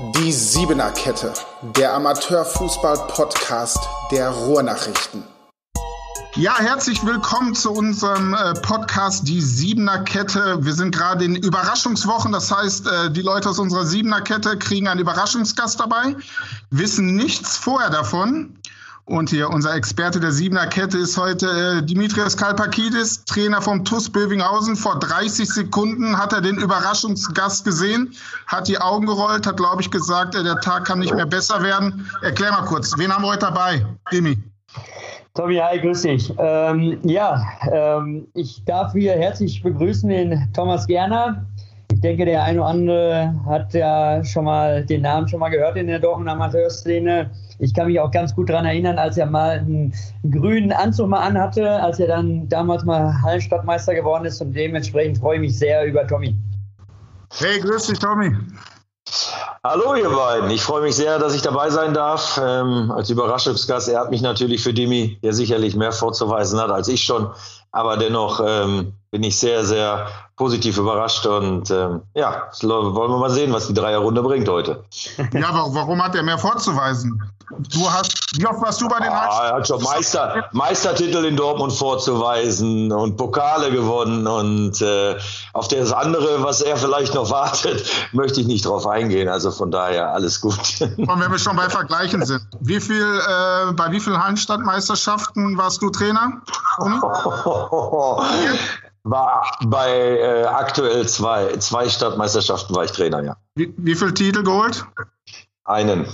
Die Siebener Kette, der Amateurfußball-Podcast der Ruhrnachrichten. Ja, herzlich willkommen zu unserem äh, Podcast Die Siebener Kette. Wir sind gerade in Überraschungswochen, das heißt, äh, die Leute aus unserer Siebener Kette kriegen einen Überraschungsgast dabei, wissen nichts vorher davon. Und hier unser Experte der Siebener Kette ist heute äh, Dimitrios Kalpakidis, Trainer vom TUS Bövinghausen. Vor 30 Sekunden hat er den Überraschungsgast gesehen, hat die Augen gerollt, hat, glaube ich, gesagt, äh, der Tag kann nicht mehr besser werden. Erklär mal kurz, wen haben wir heute dabei, Dimi? Tommy, hi, grüß dich. Ähm, ja, ähm, ich darf hier herzlich begrüßen den Thomas Gerner. Ich denke, der eine oder andere hat ja schon mal den Namen schon mal gehört in der Dortmund Amateurszene. Ich kann mich auch ganz gut daran erinnern, als er mal einen grünen Anzug mal anhatte, als er dann damals mal Hallenstadtmeister geworden ist. Und dementsprechend freue ich mich sehr über Tommy. Hey, grüß dich, Tommy. Hallo ihr beiden, ich freue mich sehr, dass ich dabei sein darf. Ähm, als Überraschungsgast ehrt mich natürlich für Dimi, der sicherlich mehr vorzuweisen hat als ich schon. Aber dennoch ähm, bin ich sehr, sehr positiv überrascht und ähm, ja, wollen wir mal sehen, was die Dreierrunde bringt heute. Ja, warum hat er mehr vorzuweisen? Du hast, wie oft warst du bei den ah, Er hat schon Meister, Meistertitel in Dortmund vorzuweisen und Pokale gewonnen und äh, auf das andere, was er vielleicht noch wartet, möchte ich nicht drauf eingehen. Also von daher alles gut. Und wenn wir schon bei Vergleichen sind, wie viel, äh, bei wie vielen Hallenstadtmeisterschaften warst du Trainer? War bei äh, aktuell zwei, zwei Stadtmeisterschaften war ich Trainer, ja. Wie, wie viele Titel geholt? Einen.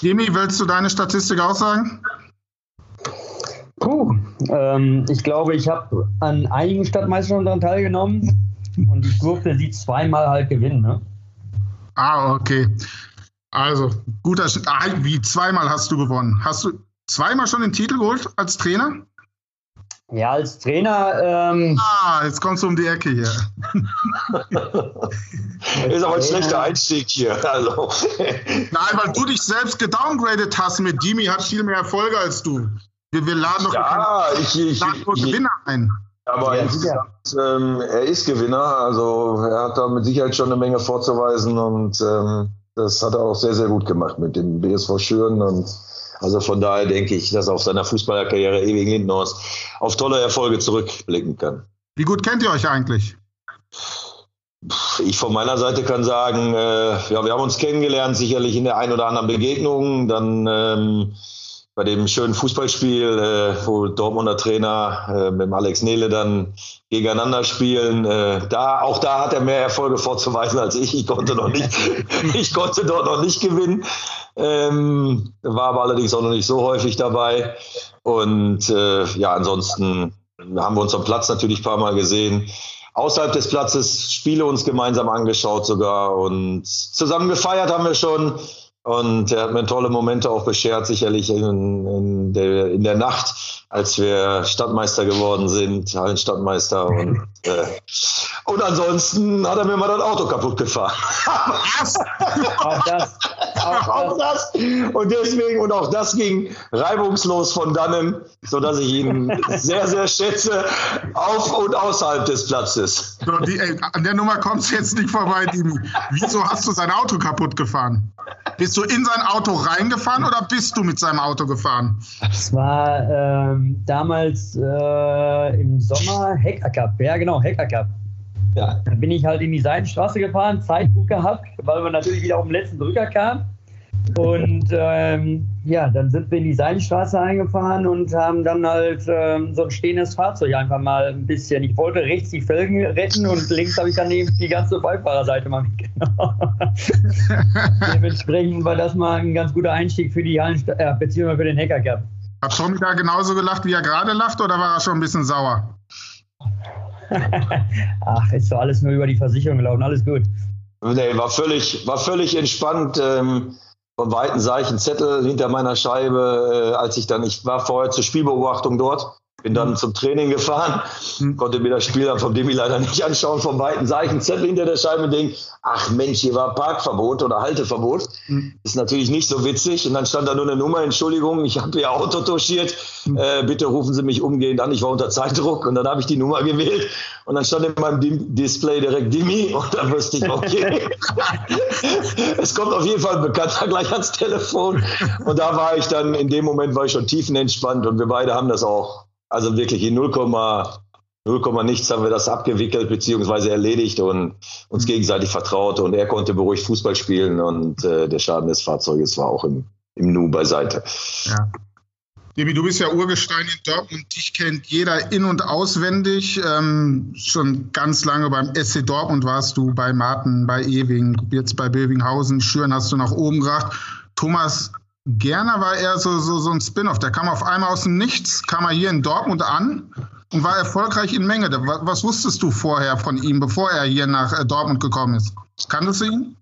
Jimmy, willst du deine Statistik auch sagen? Puh, ähm, ich glaube, ich habe an einigen Stadtmeisterschaften daran teilgenommen und ich durfte sie zweimal halt gewinnen. Ne? Ah, okay. Also, guter ah, Wie zweimal hast du gewonnen? Hast du zweimal schon den Titel geholt als Trainer? Ja, als Trainer. Ähm, ah, jetzt kommst du um die Ecke hier. ist aber ein schlechter Einstieg hier. Also. Nein, weil du dich selbst gedowngradet hast mit Dimi, hat viel mehr Erfolge als du. Wir, wir laden doch ja, ich, ich, nur ich, Gewinner ein. Aber ja, ähm, er ist Gewinner, also er hat da mit Sicherheit schon eine Menge vorzuweisen und ähm, das hat er auch sehr, sehr gut gemacht mit dem BSV Schüren und also von daher denke ich, dass er auf seiner Fußballerkarriere ewig Lindenhorst auf tolle Erfolge zurückblicken kann. Wie gut kennt ihr euch eigentlich? Ich von meiner Seite kann sagen, äh, ja, wir haben uns kennengelernt, sicherlich in der ein oder anderen Begegnung. Dann ähm, bei dem schönen Fußballspiel, äh, wo Dortmunder Trainer äh, mit dem Alex Nele dann gegeneinander spielen. Äh, da, auch da hat er mehr Erfolge vorzuweisen als ich. Ich konnte noch nicht, ich konnte dort noch nicht gewinnen. Ähm, war aber allerdings auch noch nicht so häufig dabei. Und äh, ja, ansonsten haben wir uns am Platz natürlich ein paar Mal gesehen. Außerhalb des Platzes Spiele uns gemeinsam angeschaut sogar und zusammen gefeiert haben wir schon. Und er hat mir tolle Momente auch beschert, sicherlich in, in, der, in der Nacht, als wir Stadtmeister geworden sind, Hallenstadtmeister. Und, äh, und ansonsten hat er mir mal das Auto kaputt gefahren. auch das. Auch, auch das. Und deswegen, und auch das ging reibungslos von dannen, sodass ich ihn sehr, sehr schätze, auf und außerhalb des Platzes. So, die, ey, an der Nummer kommst du jetzt nicht vorbei, Dimi. Wieso hast du sein Auto kaputt gefahren? Bist du in sein Auto reingefahren oder bist du mit seinem Auto gefahren? Es war ähm, damals äh, im Sommer Heckacker. Ja, genau, Heckacker. Ja. Dann bin ich halt in die Seitenstraße gefahren, Zeitbuch gehabt, weil wir natürlich wieder auf den letzten Drücker kamen. Und ähm, ja, dann sind wir in die Seidenstraße eingefahren und haben dann halt ähm, so ein stehendes Fahrzeug einfach mal ein bisschen. Ich wollte rechts die Felgen retten und links habe ich dann eben die ganze Beifahrerseite mal mitgenommen. Dementsprechend war das mal ein ganz guter Einstieg für die Hallen, äh, beziehungsweise für den Hacker Cup. Hat Tommy da genauso gelacht, wie er gerade lacht, oder war er schon ein bisschen sauer? Ach, ist doch alles nur über die Versicherung gelaufen, alles gut. Nee, war völlig, war völlig entspannt. Ähm von Weitem sah ich einen Zettel hinter meiner Scheibe, äh, als ich dann, ich war vorher zur Spielbeobachtung dort Bin dann zum Training gefahren, hm. konnte mir das Spiel dann vom Demi leider nicht anschauen. Vom Weiten sah ich einen Zettel hinter der Scheibe und denke, ach Mensch, hier war Parkverbot oder Halteverbot. Mhm. Ist natürlich nicht so witzig. Und dann stand da nur eine Nummer, Entschuldigung, ich habe Ihr Auto touchiert. Mhm. Äh, bitte rufen Sie mich umgehend an. Ich war unter Zeitdruck und dann habe ich die Nummer gewählt. Und dann stand in meinem Display direkt Dimi und dann wusste ich, okay, es kommt auf jeden Fall ein Bekannter gleich ans Telefon. Und da war ich dann, in dem Moment war ich schon tiefenentspannt und wir beide haben das auch also wirklich in 0, 0, nichts haben wir das abgewickelt bzw. erledigt und uns mhm. gegenseitig vertraut und er konnte beruhigt Fußball spielen und äh, der Schaden des Fahrzeuges war auch im, im Nu beiseite. Ja. Debbie, du bist ja Urgestein in Dortmund, dich kennt jeder in- und auswendig. Ähm, schon ganz lange beim SC Dortmund warst du, bei Martin, bei Ewing, jetzt bei Bövinghausen, Schüren hast du nach oben gebracht. Thomas Gerner war eher so, so, so ein Spin-off. Der kam auf einmal aus dem Nichts, kam er hier in Dortmund an und war erfolgreich in Menge. Was wusstest du vorher von ihm, bevor er hier nach äh, Dortmund gekommen ist? Kanntest du ihn?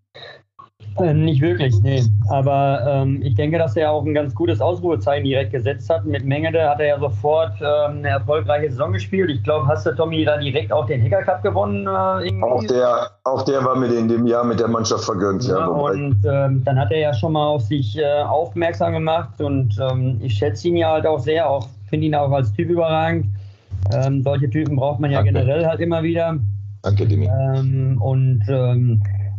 Äh, nicht wirklich, nee. Aber ähm, ich denke, dass er auch ein ganz gutes Ausrufezeichen direkt gesetzt hat. Mit Mengede hat er ja sofort ähm, eine erfolgreiche Saison gespielt. Ich glaube, hast du Tommy da direkt auch den Hacker Cup gewonnen? Äh, auch, der, auch der war mir in dem Jahr mit der Mannschaft vergönnt. Ja, ja und ähm, dann hat er ja schon mal auf sich äh, aufmerksam gemacht und ähm, ich schätze ihn ja halt auch sehr, auch finde ihn auch als Typ überragend. Ähm, solche Typen braucht man ja Danke. generell halt immer wieder. Danke, Dimi. Ähm, und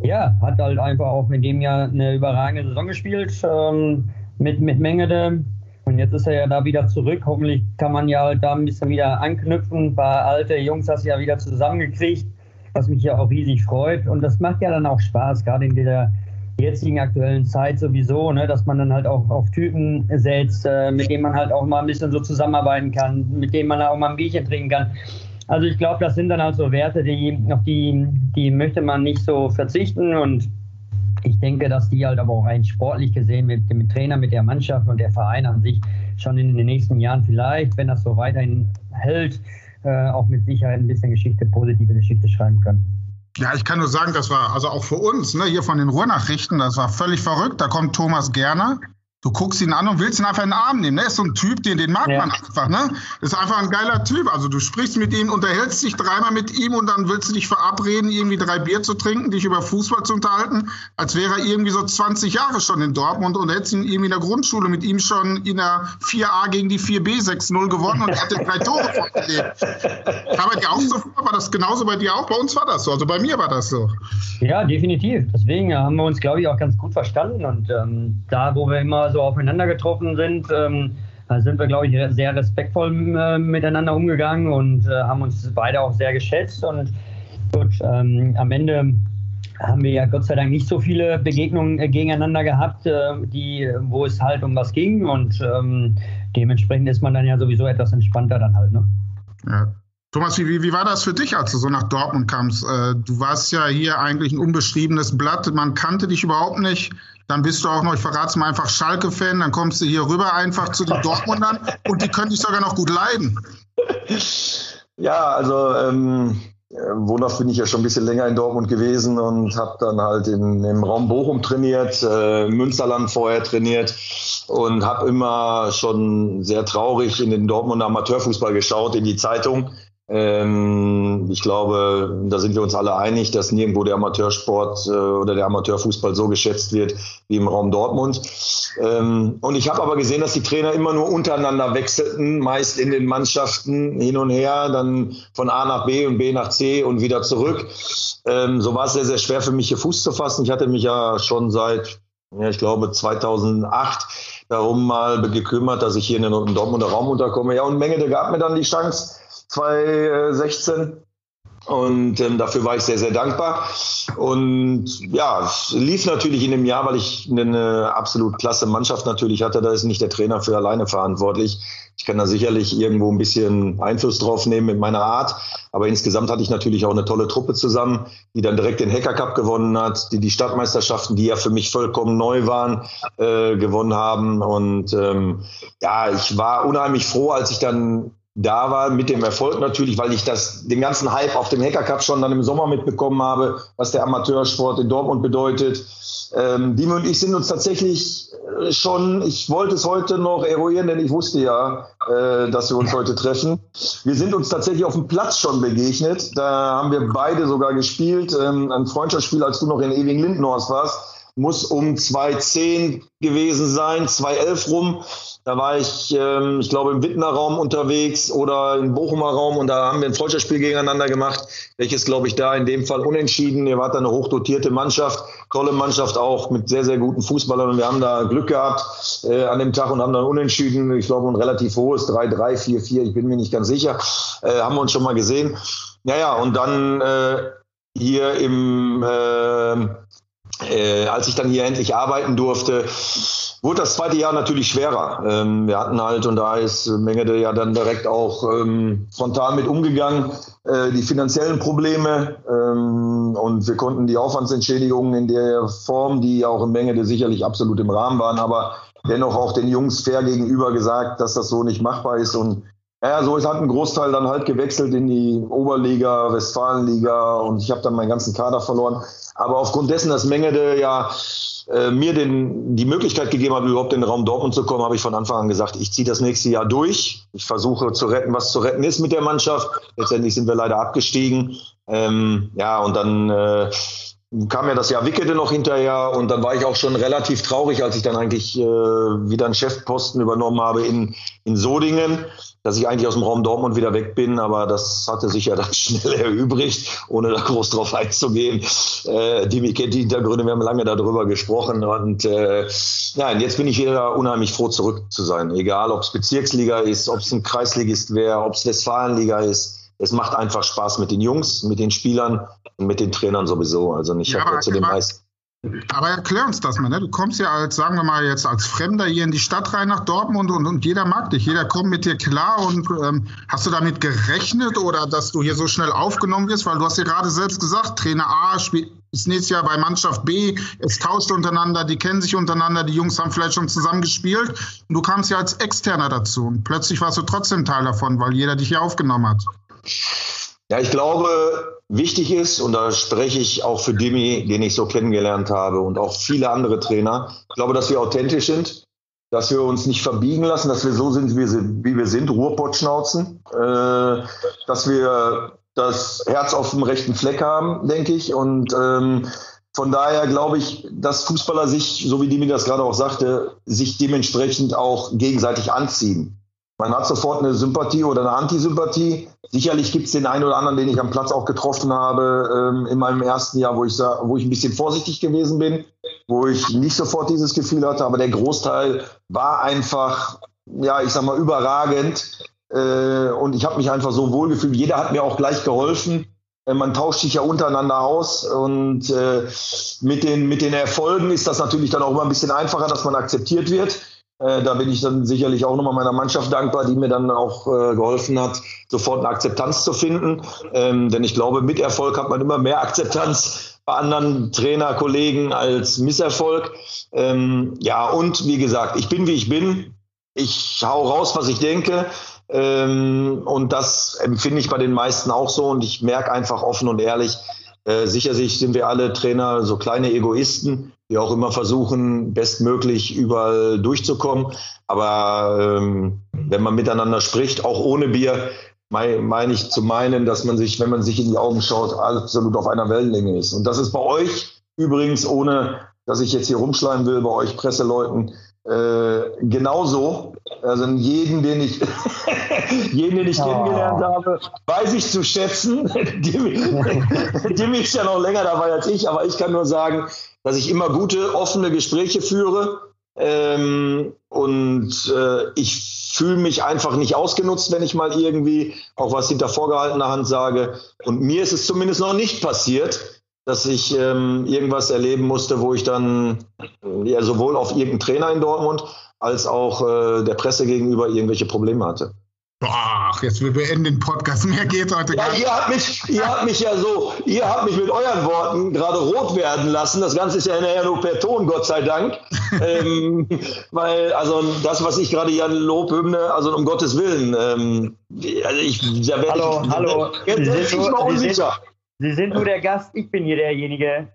ja, hat halt einfach auch mit dem Jahr eine überragende Saison gespielt ähm, mit, mit Mengede. Und jetzt ist er ja da wieder zurück. Hoffentlich kann man ja halt da ein bisschen wieder anknüpfen. Ein paar alte Jungs hast du ja wieder zusammengekriegt, was mich ja auch riesig freut. Und das macht ja dann auch Spaß, gerade in dieser jetzigen aktuellen Zeit sowieso, ne, dass man dann halt auch auf Typen setzt, äh, mit denen man halt auch mal ein bisschen so zusammenarbeiten kann, mit denen man auch mal ein Bierchen trinken kann. Also ich glaube, das sind dann halt so Werte, die, auf die, die möchte man nicht so verzichten und ich denke, dass die halt aber auch rein sportlich gesehen mit dem Trainer, mit der Mannschaft und der Verein an sich schon in den nächsten Jahren vielleicht, wenn das so weiterhin hält, äh, auch mit Sicherheit ein bisschen Geschichte, positive Geschichte schreiben können. Ja, ich kann nur sagen, das war also auch für uns, ne, hier von den Ruhrnachrichten, das war völlig verrückt. Da kommt Thomas Gerner, Du guckst ihn an und willst ihn einfach in den Arm nehmen. Ne? Er ist so ein Typ, den, den mag ja. man einfach. Ne? Ist einfach ein geiler Typ. Also du sprichst mit ihm, unterhältst dich dreimal mit ihm und dann willst du dich verabreden, irgendwie drei Bier zu trinken, dich über Fußball zu unterhalten, als wäre er irgendwie so 20 Jahre schon in Dortmund und hättest ihn irgendwie in der Grundschule mit ihm schon in der 4a gegen die 4b 6-0 gewonnen und hatte drei Tore dem. War bei dir auch so? War das genauso bei dir auch? Bei uns war das so. Also bei mir war das so. Ja, definitiv. Deswegen haben wir uns, glaube ich, auch ganz gut verstanden. Und ähm, da, wo wir immer so aufeinander getroffen sind, ähm, sind wir, glaube ich, sehr respektvoll äh, miteinander umgegangen und äh, haben uns beide auch sehr geschätzt. Und gut, ähm, am Ende haben wir ja Gott sei Dank nicht so viele Begegnungen äh, gegeneinander gehabt, äh, die, wo es halt um was ging. Und ähm, dementsprechend ist man dann ja sowieso etwas entspannter dann halt. Ne? Ja. Thomas, wie, wie war das für dich, als du so nach Dortmund kamst? Äh, du warst ja hier eigentlich ein unbeschriebenes Blatt, man kannte dich überhaupt nicht. Dann bist du auch noch, ich verrate es mal einfach, Schalke-Fan, dann kommst du hier rüber einfach zu den Dortmundern und die können dich sogar noch gut leiden. Ja, also ähm, Wohnhaft bin ich ja schon ein bisschen länger in Dortmund gewesen und habe dann halt in, im Raum Bochum trainiert, äh, Münsterland vorher trainiert und habe immer schon sehr traurig in den Dortmunder Amateurfußball geschaut, in die Zeitung ähm, ich glaube, da sind wir uns alle einig, dass nirgendwo der Amateursport äh, oder der Amateurfußball so geschätzt wird wie im Raum Dortmund. Ähm, und ich habe aber gesehen, dass die Trainer immer nur untereinander wechselten, meist in den Mannschaften hin und her, dann von A nach B und B nach C und wieder zurück. Ähm, so war es sehr, sehr schwer für mich hier Fuß zu fassen. Ich hatte mich ja schon seit, ja, ich glaube, 2008 darum mal gekümmert, dass ich hier in den Dortmunder Raum unterkomme. Ja, und Menge, der gab mir dann die Chance, 2016. Und ähm, dafür war ich sehr, sehr dankbar. Und ja, es lief natürlich in dem Jahr, weil ich eine absolut klasse Mannschaft natürlich hatte. Da ist nicht der Trainer für alleine verantwortlich. Ich kann da sicherlich irgendwo ein bisschen Einfluss drauf nehmen mit meiner Art. Aber insgesamt hatte ich natürlich auch eine tolle Truppe zusammen, die dann direkt den Hacker Cup gewonnen hat, die die Stadtmeisterschaften, die ja für mich vollkommen neu waren, äh, gewonnen haben. Und ähm, ja, ich war unheimlich froh, als ich dann da war, mit dem Erfolg natürlich, weil ich das, den ganzen Hype auf dem Hacker Cup schon dann im Sommer mitbekommen habe, was der Amateursport in Dortmund bedeutet. Ähm, Dime und ich sind uns tatsächlich äh, schon, ich wollte es heute noch eruieren, denn ich wusste ja, äh, dass wir uns heute treffen. Wir sind uns tatsächlich auf dem Platz schon begegnet. Da haben wir beide sogar gespielt. Ähm, ein Freundschaftsspiel, als du noch in Ewing Lindenhorst warst muss um 2.10 gewesen sein, 2.11 rum. Da war ich, ähm, ich glaube, im Wittner Raum unterwegs oder im Bochumer Raum und da haben wir ein Freundschaftsspiel gegeneinander gemacht, welches, glaube ich, da in dem Fall unentschieden. Ihr wart da eine hochdotierte Mannschaft, tolle Mannschaft auch mit sehr, sehr guten Fußballern und wir haben da Glück gehabt äh, an dem Tag und haben dann unentschieden, ich glaube, ein relativ hohes 3-3, 4-4, ich bin mir nicht ganz sicher, äh, haben wir uns schon mal gesehen. Naja, und dann äh, hier im äh, äh, als ich dann hier endlich arbeiten durfte, wurde das zweite Jahr natürlich schwerer. Ähm, wir hatten halt, und da ist Mengede ja dann direkt auch ähm, frontal mit umgegangen, äh, die finanziellen Probleme. Ähm, und wir konnten die Aufwandsentschädigungen in der Form, die auch in Mengede sicherlich absolut im Rahmen waren, aber dennoch auch den Jungs fair gegenüber gesagt, dass das so nicht machbar ist. Und ja, so ist halt ein Großteil dann halt gewechselt in die Oberliga, Westfalenliga und ich habe dann meinen ganzen Kader verloren. Aber aufgrund dessen, dass Mengede ja äh, mir den, die Möglichkeit gegeben hat, überhaupt in den Raum Dortmund zu kommen, habe ich von Anfang an gesagt, ich ziehe das nächste Jahr durch. Ich versuche zu retten, was zu retten ist mit der Mannschaft. Letztendlich sind wir leider abgestiegen. Ähm, ja, und dann äh, kam ja das Jahr Wickede noch hinterher und dann war ich auch schon relativ traurig, als ich dann eigentlich äh, wieder einen Chefposten übernommen habe in, in Sodingen dass ich eigentlich aus dem Raum Dortmund wieder weg bin, aber das hatte sich ja dann schnell erübrigt, ohne da groß drauf einzugehen. Äh, die die Hintergründe, wir haben lange darüber gesprochen und äh, nein, jetzt bin ich wieder unheimlich froh, zurück zu sein. Egal, ob es Bezirksliga ist, ob es ein Kreisligist wäre, ob es Westfalenliga ist. Es macht einfach Spaß mit den Jungs, mit den Spielern und mit den Trainern sowieso. Also ich ja, habe zu den meisten aber erklär uns das mal, ne? Du kommst ja als, sagen wir mal, jetzt als Fremder hier in die Stadt rein nach Dortmund und, und jeder mag dich, jeder kommt mit dir klar und ähm, hast du damit gerechnet oder dass du hier so schnell aufgenommen wirst? Weil du hast ja gerade selbst gesagt, Trainer A spielt ist nächstes Jahr bei Mannschaft B, es tauscht untereinander, die kennen sich untereinander, die Jungs haben vielleicht schon zusammen gespielt und du kamst ja als Externer dazu und plötzlich warst du trotzdem Teil davon, weil jeder dich hier aufgenommen hat. Ja, ich glaube, wichtig ist, und da spreche ich auch für Dimi, den ich so kennengelernt habe, und auch viele andere Trainer, ich glaube, dass wir authentisch sind, dass wir uns nicht verbiegen lassen, dass wir so sind, wie wir sind, Ruhrpottschnauzen, äh, dass wir das Herz auf dem rechten Fleck haben, denke ich. Und ähm, von daher glaube ich, dass Fußballer sich, so wie Dimi das gerade auch sagte, sich dementsprechend auch gegenseitig anziehen. Man hat sofort eine Sympathie oder eine Antisympathie. Sicherlich gibt es den einen oder anderen, den ich am Platz auch getroffen habe ähm, in meinem ersten Jahr, wo ich, wo ich ein bisschen vorsichtig gewesen bin, wo ich nicht sofort dieses Gefühl hatte, aber der Großteil war einfach, ja, ich sag mal, überragend. Äh, und ich habe mich einfach so wohlgefühlt. Jeder hat mir auch gleich geholfen. Äh, man tauscht sich ja untereinander aus und äh, mit, den, mit den Erfolgen ist das natürlich dann auch immer ein bisschen einfacher, dass man akzeptiert wird. Äh, da bin ich dann sicherlich auch nochmal meiner Mannschaft dankbar, die mir dann auch äh, geholfen hat, sofort eine Akzeptanz zu finden. Ähm, denn ich glaube, mit Erfolg hat man immer mehr Akzeptanz bei anderen Trainerkollegen als Misserfolg. Ähm, ja, und wie gesagt, ich bin wie ich bin. Ich hau raus, was ich denke. Ähm, und das empfinde ich bei den meisten auch so. Und ich merke einfach offen und ehrlich, äh, sicherlich sind wir alle Trainer so kleine Egoisten, die auch immer versuchen, bestmöglich überall durchzukommen. Aber ähm, wenn man miteinander spricht, auch ohne Bier, meine mein ich zu meinen, dass man sich, wenn man sich in die Augen schaut, absolut auf einer Wellenlänge ist. Und das ist bei euch übrigens, ohne dass ich jetzt hier rumschleimen will, bei euch Presseleuten, äh, genauso. Also jeden, den ich, jeden, den ich oh. kennengelernt habe, weiß ich zu schätzen. Jimmy ist ja noch länger dabei als ich, aber ich kann nur sagen, dass ich immer gute, offene Gespräche führe. Ähm, und äh, ich fühle mich einfach nicht ausgenutzt, wenn ich mal irgendwie auch was hinter vorgehaltener Hand sage. Und mir ist es zumindest noch nicht passiert, dass ich ähm, irgendwas erleben musste, wo ich dann ja, sowohl auf irgendeinen Trainer in Dortmund als auch äh, der Presse gegenüber irgendwelche Probleme hatte. Ach, jetzt wir beenden den Podcast. Mehr geht heute ja, gar nicht. Ihr habt, mich, ihr habt mich ja so, ihr habt mich mit euren Worten gerade rot werden lassen. Das Ganze ist ja nachher nur per Ton, Gott sei Dank. ähm, weil, also das, was ich gerade hier Lobhymne, also um Gottes Willen, ähm, also ich, da werde hallo, ich, hallo. Jetzt Sie sind, nur, Sie, sind, Sie sind nur der Gast, ich bin hier derjenige.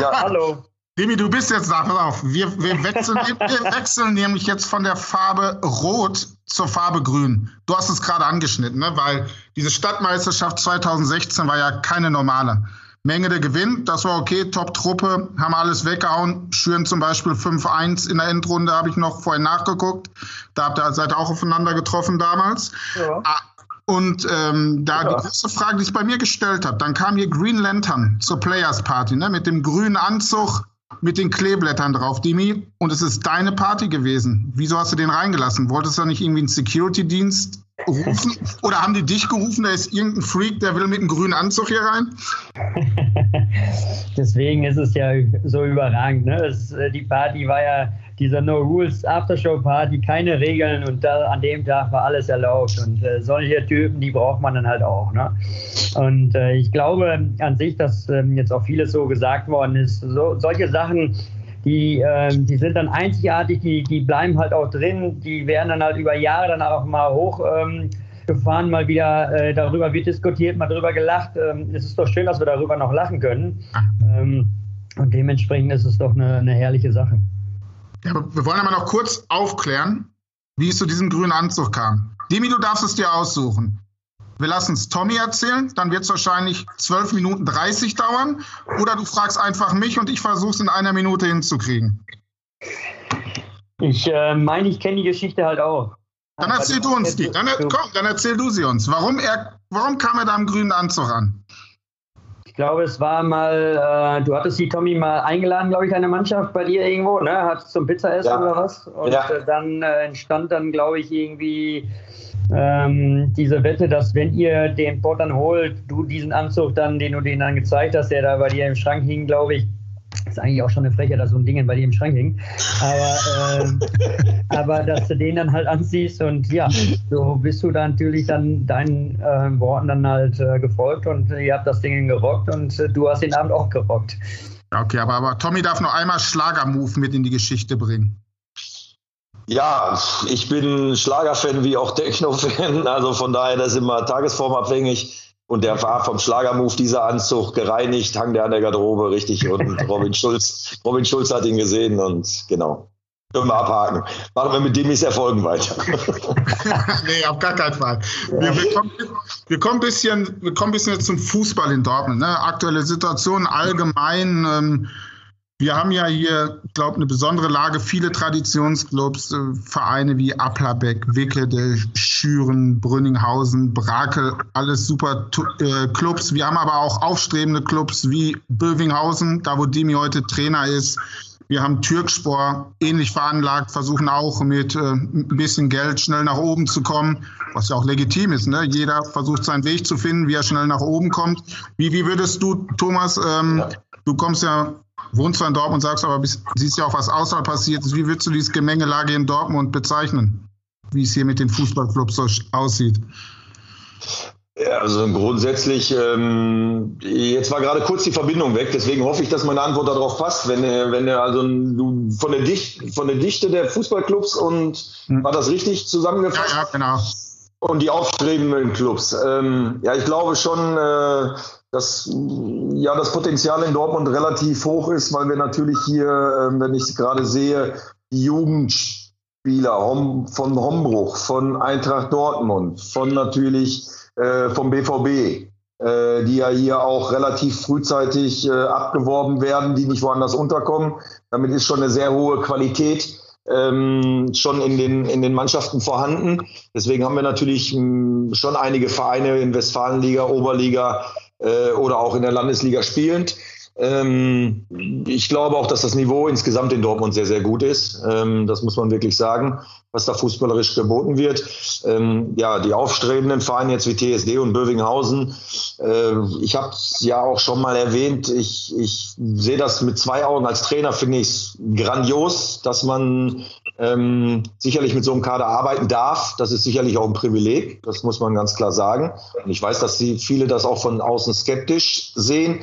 ja. Hallo. Demi, du bist jetzt da, pass auf. Wir, wir, wechseln, wir wechseln nämlich jetzt von der Farbe Rot zur Farbe Grün. Du hast es gerade angeschnitten, ne? weil diese Stadtmeisterschaft 2016 war ja keine normale. Menge der Gewinn, das war okay, Top-Truppe, haben alles weggehauen. Schüren zum Beispiel 5-1 in der Endrunde, habe ich noch vorhin nachgeguckt. Da habt ihr, seid ihr auch aufeinander getroffen damals. Ja. Ah, und ähm, da ja. die große Frage, die ich bei mir gestellt habe, dann kam hier Green Lantern zur Players Party, ne, mit dem grünen Anzug, mit den Kleeblättern drauf, Dimi, und es ist deine Party gewesen. Wieso hast du den reingelassen? Wolltest du da nicht irgendwie einen Security-Dienst rufen? Oder haben die dich gerufen, da ist irgendein Freak, der will mit einem grünen Anzug hier rein? Deswegen ist es ja so überragend. Ne? Das, äh, die Party war ja dieser No Rules Aftershow Party, keine Regeln und da, an dem Tag war alles erlaubt. Und äh, solche Typen, die braucht man dann halt auch. Ne? Und äh, ich glaube an sich, dass ähm, jetzt auch vieles so gesagt worden ist. So, solche Sachen, die, äh, die sind dann einzigartig, die, die bleiben halt auch drin, die werden dann halt über Jahre dann auch mal hoch. Ähm, mal wieder äh, darüber wird diskutiert, mal darüber gelacht. Ähm, es ist doch schön, dass wir darüber noch lachen können. Ähm, und dementsprechend ist es doch eine, eine herrliche Sache. Ja, wir wollen aber noch kurz aufklären, wie es zu diesem grünen Anzug kam. Demi, du darfst es dir aussuchen. Wir lassen es Tommy erzählen, dann wird es wahrscheinlich 12 Minuten 30 dauern. Oder du fragst einfach mich und ich versuche es in einer Minute hinzukriegen. Ich äh, meine, ich kenne die Geschichte halt auch. Dann erzähl du uns die. Dann, komm, dann erzähl du sie uns. Warum, er, warum kam er da im grünen Anzug an? Ich glaube, es war mal, äh, du hattest die Tommy mal eingeladen, glaube ich, eine Mannschaft bei dir irgendwo, ne? Hat zum Pizzaessen ja. oder was? Und ja. äh, dann äh, entstand dann, glaube ich, irgendwie ähm, diese Wette, dass wenn ihr den Port dann holt, du diesen Anzug dann, den du denen dann gezeigt hast, der da bei dir im Schrank hing, glaube ich, ist eigentlich auch schon eine Frechheit, dass so ein Ding bei dir im Schrank hängt. Aber, äh, aber dass du den dann halt anziehst und ja, so bist du dann natürlich dann deinen äh, Worten dann halt äh, gefolgt und ihr habt das Ding gerockt und äh, du hast den Abend auch gerockt. Okay, aber, aber Tommy darf noch einmal Schlagermove mit in die Geschichte bringen. Ja, ich bin Schlagerfan wie auch Techno-Fan, also von daher das ist immer tagesformabhängig. Und der war vom Schlagermove dieser Anzug gereinigt, hang der an der Garderobe richtig und Robin Schulz, Robin Schulz hat ihn gesehen und genau. Können wir abhaken. Machen wir mit Demis Erfolgen weiter. nee, auf gar keinen Fall. Wir, wir, kommen, wir, kommen, ein bisschen, wir kommen bisschen jetzt zum Fußball in Dortmund. Ne? Aktuelle Situation allgemein. Ähm, wir haben ja hier, ich glaube, eine besondere Lage. Viele Traditionsclubs, äh, Vereine wie Applerbeck, Wickede, Schüren, Brünninghausen, Brakel, alles super äh, Clubs. Wir haben aber auch aufstrebende Clubs wie Bövinghausen, da wo Dimi heute Trainer ist. Wir haben Türkspor, ähnlich veranlagt, versuchen auch mit äh, ein bisschen Geld schnell nach oben zu kommen, was ja auch legitim ist. Ne? Jeder versucht seinen Weg zu finden, wie er schnell nach oben kommt. Wie, wie würdest du, Thomas, ähm, ja. du kommst ja wohnst zwar in Dortmund, sagst aber, siehst ja auch, was außerhalb passiert ist. Wie würdest du diese Gemengelage in Dortmund bezeichnen? Wie es hier mit den Fußballclubs so aussieht? Ja, also grundsätzlich, ähm, jetzt war gerade kurz die Verbindung weg, deswegen hoffe ich, dass meine Antwort darauf passt. Wenn, wenn also du von der, Dicht, von der Dichte der Fußballclubs und hm. war das richtig zusammengefasst? Ja, ja, genau. Und die aufstrebenden Clubs. Ähm, ja, ich glaube schon, äh, dass ja das Potenzial in Dortmund relativ hoch ist, weil wir natürlich hier, äh, wenn ich es gerade sehe, die Jugendspieler von Hombruch, von Eintracht Dortmund, von natürlich äh, vom BVB, äh, die ja hier auch relativ frühzeitig äh, abgeworben werden, die nicht woanders unterkommen. Damit ist schon eine sehr hohe Qualität ähm, schon in den, in den Mannschaften vorhanden. Deswegen haben wir natürlich mh, hm, schon einige Vereine in Westfalenliga, Oberliga, äh, oder auch in der Landesliga spielend. Ähm, ich glaube auch, dass das Niveau insgesamt in Dortmund sehr, sehr gut ist. Ähm, das muss man wirklich sagen, was da fußballerisch geboten wird. Ähm, ja, die aufstrebenden Vereine jetzt wie TSD und Bövinghausen. Äh, ich habe es ja auch schon mal erwähnt. Ich, ich sehe das mit zwei Augen als Trainer, finde ich es grandios, dass man ähm, sicherlich mit so einem Kader arbeiten darf. Das ist sicherlich auch ein Privileg, das muss man ganz klar sagen. Und ich weiß, dass die, viele das auch von außen skeptisch sehen.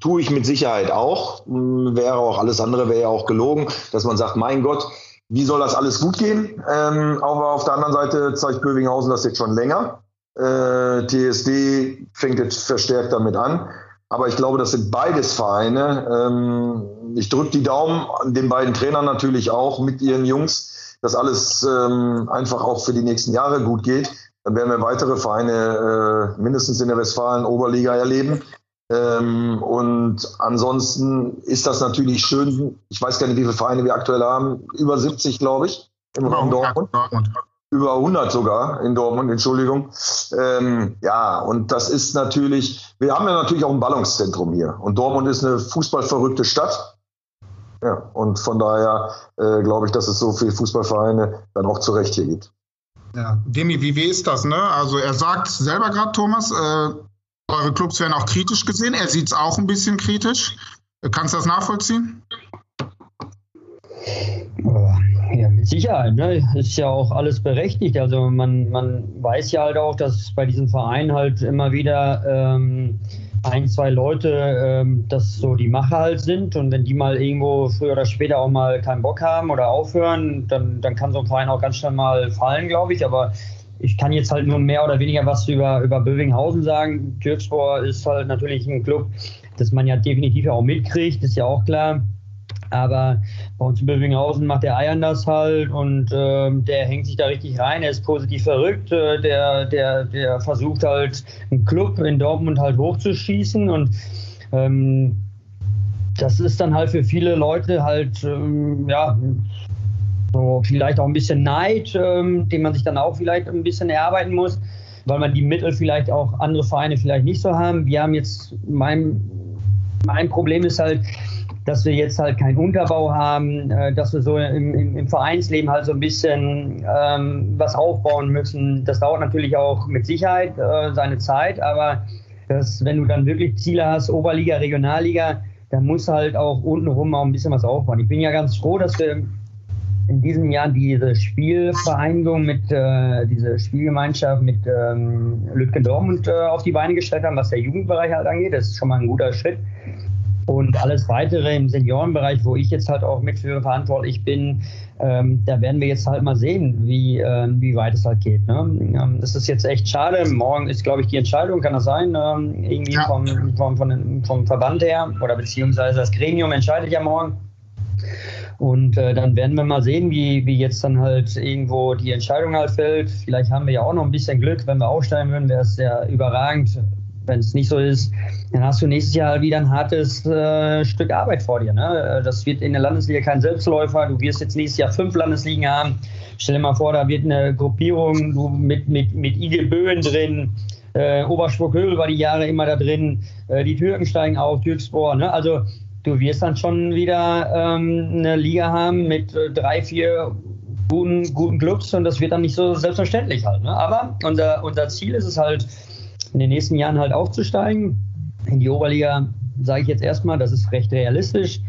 Tue ich mit Sicherheit auch. Hm, wäre auch alles andere, wäre ja auch gelogen, dass man sagt, mein Gott, wie soll das alles gut gehen? Ähm, aber auf der anderen Seite zeigt Bövinghausen das jetzt schon länger. Äh, TSD fängt jetzt verstärkt damit an. Aber ich glaube, das sind beides Vereine. Ähm, ich drücke die Daumen den beiden Trainern natürlich auch mit ihren Jungs, dass alles ähm, einfach auch für die nächsten Jahre gut geht. Dann werden wir weitere Vereine äh, mindestens in der Westfalen Oberliga erleben. Ähm, und ansonsten ist das natürlich schön. Ich weiß gar nicht, wie viele Vereine wir aktuell haben. Über 70, glaube ich, im Raum Dortmund. Dortmund über 100 sogar in Dortmund, Entschuldigung. Ähm, ja, und das ist natürlich, wir haben ja natürlich auch ein Ballungszentrum hier. Und Dortmund ist eine fußballverrückte Stadt. Ja, und von daher äh, glaube ich, dass es so viele Fußballvereine dann auch zu Recht hier gibt. Ja, Demi, wie, wie ist das? Ne? Also er sagt selber gerade, Thomas, äh, eure Clubs werden auch kritisch gesehen. Er sieht es auch ein bisschen kritisch. Kannst du das nachvollziehen? Ja, Sicherheit. Ne? Ist ja auch alles berechtigt. Also man, man weiß ja halt auch, dass bei diesem Verein halt immer wieder ähm, ein, zwei Leute ähm, das so die Macher halt sind. Und wenn die mal irgendwo früher oder später auch mal keinen Bock haben oder aufhören, dann, dann kann so ein Verein auch ganz schnell mal fallen, glaube ich. Aber ich kann jetzt halt nur mehr oder weniger was über, über Bövinghausen sagen. Türkspor ist halt natürlich ein Club, das man ja definitiv auch mitkriegt, ist ja auch klar. Aber bei uns in Bövinghausen macht der Eiern das halt und äh, der hängt sich da richtig rein. Er ist positiv verrückt. Äh, der, der, der versucht halt einen Club in Dortmund halt hochzuschießen und ähm, das ist dann halt für viele Leute halt, ähm, ja, so vielleicht auch ein bisschen Neid, ähm, den man sich dann auch vielleicht ein bisschen erarbeiten muss, weil man die Mittel vielleicht auch andere Vereine vielleicht nicht so haben. Wir haben jetzt, mein, mein Problem ist halt, dass wir jetzt halt keinen Unterbau haben, äh, dass wir so im, im, im, Vereinsleben halt so ein bisschen ähm, was aufbauen müssen. Das dauert natürlich auch mit Sicherheit äh, seine Zeit, aber das, wenn du dann wirklich Ziele hast, Oberliga, Regionalliga, dann muss halt auch untenrum auch ein bisschen was aufbauen. Ich bin ja ganz froh, dass wir in diesem Jahr diese Spielvereinigung mit, äh, diese Spielgemeinschaft mit ähm, Lütgen Dortmund äh, auf die Beine gestellt haben, was der Jugendbereich halt angeht. Das ist schon mal ein guter Schritt. Und alles weitere im Seniorenbereich, wo ich jetzt halt auch mit für verantwortlich bin, ähm, da werden wir jetzt halt mal sehen, wie, äh, wie weit es halt geht. Ne? Ähm, das ist jetzt echt schade. Morgen ist, glaube ich, die Entscheidung, kann das sein, ähm, irgendwie ja. vom, vom, vom, vom Verband her oder beziehungsweise das Gremium entscheidet ja morgen. Und äh, dann werden wir mal sehen, wie, wie jetzt dann halt irgendwo die Entscheidung halt fällt. Vielleicht haben wir ja auch noch ein bisschen Glück. Wenn wir aufsteigen würden, wäre es sehr überragend. Wenn es nicht so ist, dann hast du nächstes Jahr wieder ein hartes äh, Stück Arbeit vor dir. Ne? Das wird in der Landesliga kein Selbstläufer. Du wirst jetzt nächstes Jahr fünf Landesligen haben. Stell dir mal vor, da wird eine Gruppierung du mit, mit, mit Igel Böen drin. Äh, Oberspruckhövel war die Jahre immer da drin. Äh, die Türken steigen auf, Türkspor. Ne? Also du wirst dann schon wieder ähm, eine Liga haben mit äh, drei, vier guten, guten Clubs und das wird dann nicht so selbstverständlich halt. Ne? Aber unser, unser Ziel ist es halt, in den nächsten Jahren halt aufzusteigen. In die Oberliga sage ich jetzt erstmal, das ist recht realistisch.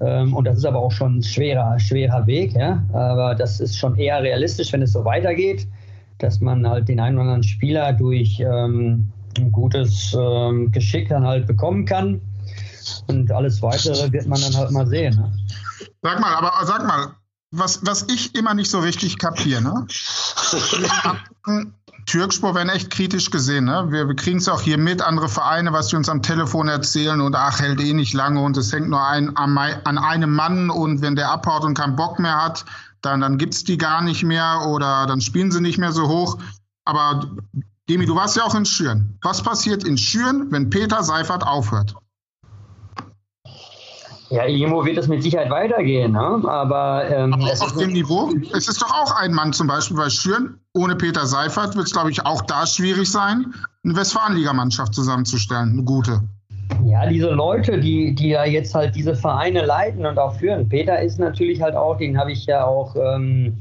Ähm, und das ist aber auch schon ein schwerer, schwerer Weg. Ja? Aber das ist schon eher realistisch, wenn es so weitergeht, dass man halt den einen oder anderen Spieler durch ähm, ein gutes ähm, Geschick dann halt bekommen kann. Und alles weitere wird man dann halt mal sehen. Ne? Sag mal, aber sag mal, was, was ich immer nicht so richtig kapiere, ne? Türkspor werden echt kritisch gesehen. Ne? Wir, wir kriegen es auch hier mit, andere Vereine, was die uns am Telefon erzählen und ach, hält eh nicht lange und es hängt nur ein, an, an einem Mann und wenn der abhaut und keinen Bock mehr hat, dann, dann gibt es die gar nicht mehr oder dann spielen sie nicht mehr so hoch. Aber Demi, du warst ja auch in Schüren. Was passiert in Schüren, wenn Peter Seifert aufhört? Ja, irgendwo wird es mit Sicherheit weitergehen, ne? aber. Ähm, aber auf dem Niveau? Es ist doch auch ein Mann zum Beispiel bei Schüren. Ohne Peter Seifert wird es, glaube ich, auch da schwierig sein, eine Westfalenligamannschaft zusammenzustellen, eine gute. Ja, diese Leute, die, die ja jetzt halt diese Vereine leiten und auch führen. Peter ist natürlich halt auch, den habe ich ja auch. Ähm,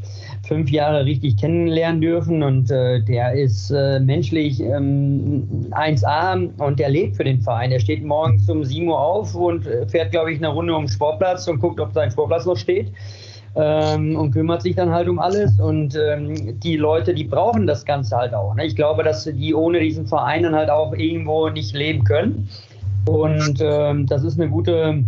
fünf Jahre richtig kennenlernen dürfen und äh, der ist äh, menschlich ähm, 1A und der lebt für den Verein. Der steht morgens um 7 Uhr auf und äh, fährt, glaube ich, eine Runde um den Sportplatz und guckt, ob sein Sportplatz noch steht. ähm, und kümmert sich dann halt um alles. Und ähm, die Leute, die brauchen das Ganze halt auch. Ne? Ich glaube, dass die ohne diesen Verein dann halt auch irgendwo nicht leben können. Und ähm, das ist eine gute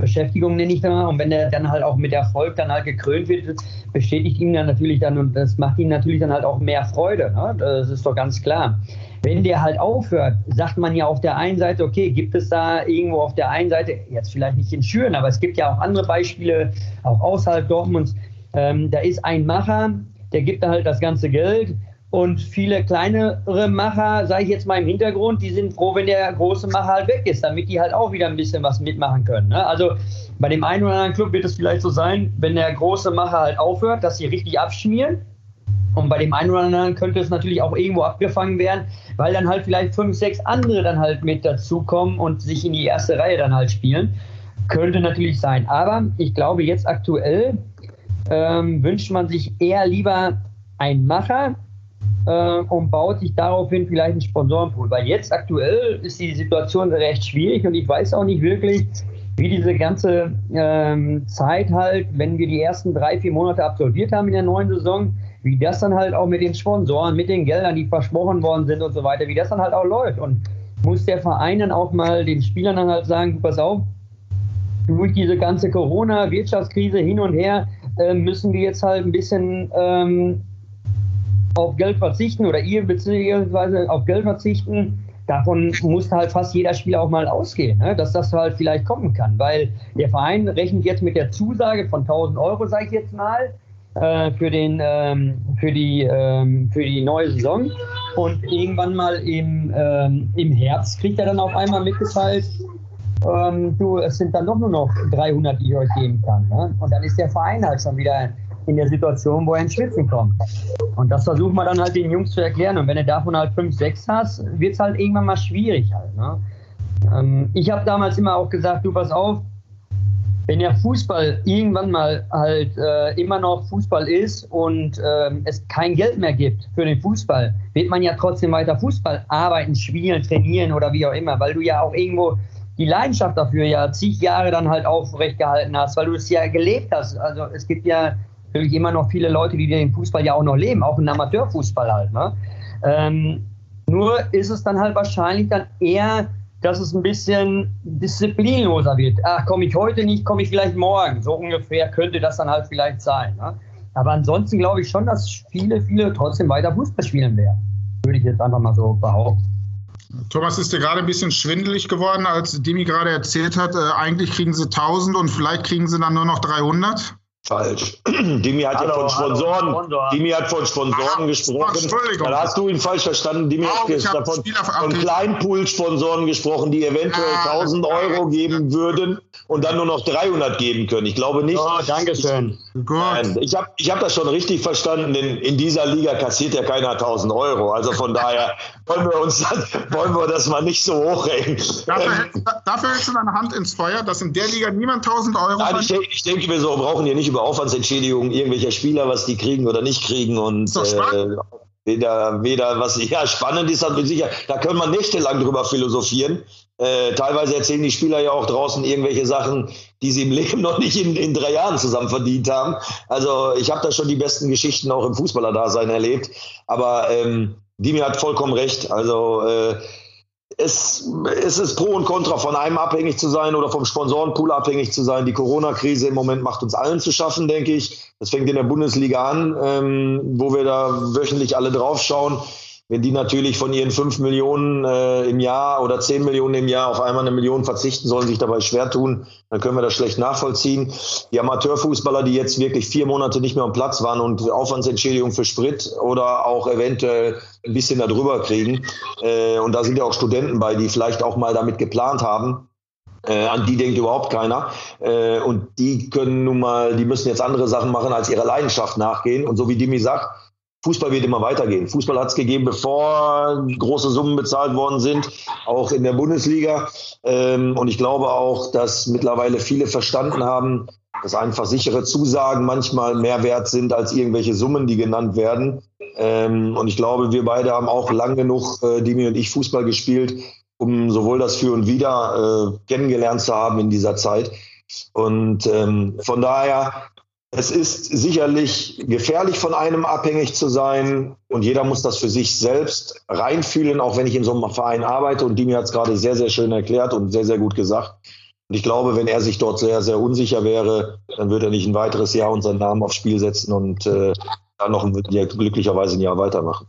Beschäftigung, nenne ich da. Und wenn der dann halt auch mit Erfolg dann halt gekrönt wird, bestätigt ihn dann natürlich dann und das macht ihm natürlich dann halt auch mehr Freude. Ne? Das ist doch ganz klar. Wenn der halt aufhört, sagt man ja auf der einen Seite, okay, gibt es da irgendwo auf der einen Seite, jetzt vielleicht nicht in Schüren, aber es gibt ja auch andere Beispiele, auch außerhalb Dortmunds, ähm, da ist ein Macher, der gibt da halt das ganze Geld und viele kleinere Macher, sage ich jetzt mal im Hintergrund, die sind froh, wenn der große Macher halt weg ist, damit die halt auch wieder ein bisschen was mitmachen können. Ne? Also bei dem einen oder anderen Club wird es vielleicht so sein, wenn der große Macher halt aufhört, dass sie richtig abschmieren und bei dem einen oder anderen könnte es natürlich auch irgendwo abgefangen werden, weil dann halt vielleicht fünf, sechs andere dann halt mit dazukommen und sich in die erste Reihe dann halt spielen. Könnte natürlich sein. Aber ich glaube, jetzt aktuell ähm, wünscht man sich eher lieber einen Macher äh, und baut sich daraufhin vielleicht einen Sponsorenpool. Weil jetzt aktuell ist die Situation recht schwierig und ich weiß auch nicht wirklich, wie diese ganze ähm, Zeit halt, wenn wir die ersten drei, vier Monate absolviert haben in der neuen Saison, wie das dann halt auch mit den Sponsoren, mit den Geldern, die versprochen worden sind und so weiter, wie das dann halt auch läuft. Und muss der Verein dann auch mal den Spielern dann halt sagen, pass auf, durch diese ganze Corona-Wirtschaftskrise hin und her äh, müssen wir jetzt halt ein bisschen ähm, auf Geld verzichten oder ihr beziehungsweise auf Geld verzichten. Davon muss halt fast jeder Spieler auch mal ausgehen, ne? dass das halt vielleicht kommen kann, weil der Verein rechnet jetzt mit der Zusage von 1000 Euro, sage ich jetzt mal, äh, für, den, ähm, für, die, ähm, für die neue Saison. Und irgendwann mal im, ähm, im Herbst kriegt er dann auf einmal mitgeteilt, ähm, du, es sind dann doch nur noch 300, die ich euch geben kann. Ne? Und dann ist der Verein halt schon wieder in der Situation, wo er ins Schwitzen kommt. Und das versucht man dann halt den Jungs zu erklären. Und wenn du davon halt 5, 6 hast, wird es halt irgendwann mal schwierig halt. Ne? Ähm, ich habe damals immer auch gesagt, du pass auf, wenn der Fußball irgendwann mal halt äh, immer noch Fußball ist und ähm, es kein Geld mehr gibt für den Fußball, wird man ja trotzdem weiter Fußball arbeiten, spielen, trainieren oder wie auch immer, weil du ja auch irgendwo die Leidenschaft dafür ja zig Jahre dann halt aufrecht gehalten hast, weil du es ja gelebt hast. Also es gibt ja natürlich immer noch viele Leute, die den Fußball ja auch noch leben, auch im Amateurfußball halt. Ne? Ähm, nur ist es dann halt wahrscheinlich dann eher dass es ein bisschen disziplinloser wird. Ach, komme ich heute nicht, komme ich vielleicht morgen. So ungefähr könnte das dann halt vielleicht sein. Ne? Aber ansonsten glaube ich schon, dass viele, viele trotzdem weiter Fußball spielen werden. Würde ich jetzt einfach mal so behaupten. Thomas, ist dir gerade ein bisschen schwindelig geworden, als Demi gerade erzählt hat, äh, eigentlich kriegen sie 1000 und vielleicht kriegen sie dann nur noch 300? Falsch. Dimi hat hallo, ja von Sponsoren, hallo, Dimi hat von Sponsoren ah, gesprochen. Dann hast du ihn falsch verstanden. Dimi oh, hat davon, von Kleinpool-Sponsoren gesprochen, die eventuell ah, 1000 Euro geben würden und dann nur noch 300 geben können. Ich glaube nicht. Oh, Dankeschön. Gut. Nein, ich habe ich hab das schon richtig verstanden, denn in dieser Liga kassiert ja keiner 1000 Euro. Also von daher wollen wir uns wollen wir das mal nicht so hochrechnen. Dafür, ähm, dafür hältst du deine Hand ins Feuer, dass in der Liga niemand 1000 Euro Nein, ich, ich, denke, wir so brauchen hier nicht über Aufwandsentschädigungen irgendwelcher Spieler, was die kriegen oder nicht kriegen. Und äh, weder, weder was ja spannend ist, hat sicher, da können wir nächtelang drüber philosophieren. Äh, teilweise erzählen die Spieler ja auch draußen irgendwelche Sachen, die sie im Leben noch nicht in, in drei Jahren zusammen verdient haben. Also ich habe da schon die besten Geschichten auch im Fußballerdasein erlebt. Aber ähm, Dimi hat vollkommen recht. Also äh, es, es ist Pro und Contra, von einem abhängig zu sein oder vom Sponsorenpool abhängig zu sein. Die Corona-Krise im Moment macht uns allen zu schaffen, denke ich. Das fängt in der Bundesliga an, ähm, wo wir da wöchentlich alle draufschauen. Wenn die natürlich von ihren 5 Millionen äh, im Jahr oder 10 Millionen im Jahr auf einmal eine Million verzichten, sollen sich dabei schwer tun, dann können wir das schlecht nachvollziehen. Die Amateurfußballer, die jetzt wirklich vier Monate nicht mehr am Platz waren und Aufwandsentschädigung für Sprit oder auch eventuell ein bisschen darüber kriegen. Äh, und da sind ja auch Studenten bei, die vielleicht auch mal damit geplant haben, äh, an die denkt überhaupt keiner. Äh, und die können nun mal, die müssen jetzt andere Sachen machen, als ihrer Leidenschaft nachgehen. Und so wie Dimi sagt, Fußball wird immer weitergehen. Fußball hat es gegeben, bevor große Summen bezahlt worden sind, auch in der Bundesliga. Ähm, und ich glaube auch, dass mittlerweile viele verstanden haben, dass einfach sichere Zusagen manchmal mehr wert sind als irgendwelche Summen, die genannt werden. Ähm, und ich glaube, wir beide haben auch lang genug, äh, Dimi und ich, Fußball gespielt, um sowohl das Für und Wider äh, kennengelernt zu haben in dieser Zeit. Und ähm, von daher es ist sicherlich gefährlich, von einem abhängig zu sein. Und jeder muss das für sich selbst reinfühlen, auch wenn ich in so einem Verein arbeite. Und Dimi hat es gerade sehr, sehr schön erklärt und sehr, sehr gut gesagt. Und ich glaube, wenn er sich dort sehr, sehr unsicher wäre, dann würde er nicht ein weiteres Jahr unseren Namen aufs Spiel setzen und äh, dann noch ein, glücklicherweise ein Jahr weitermachen.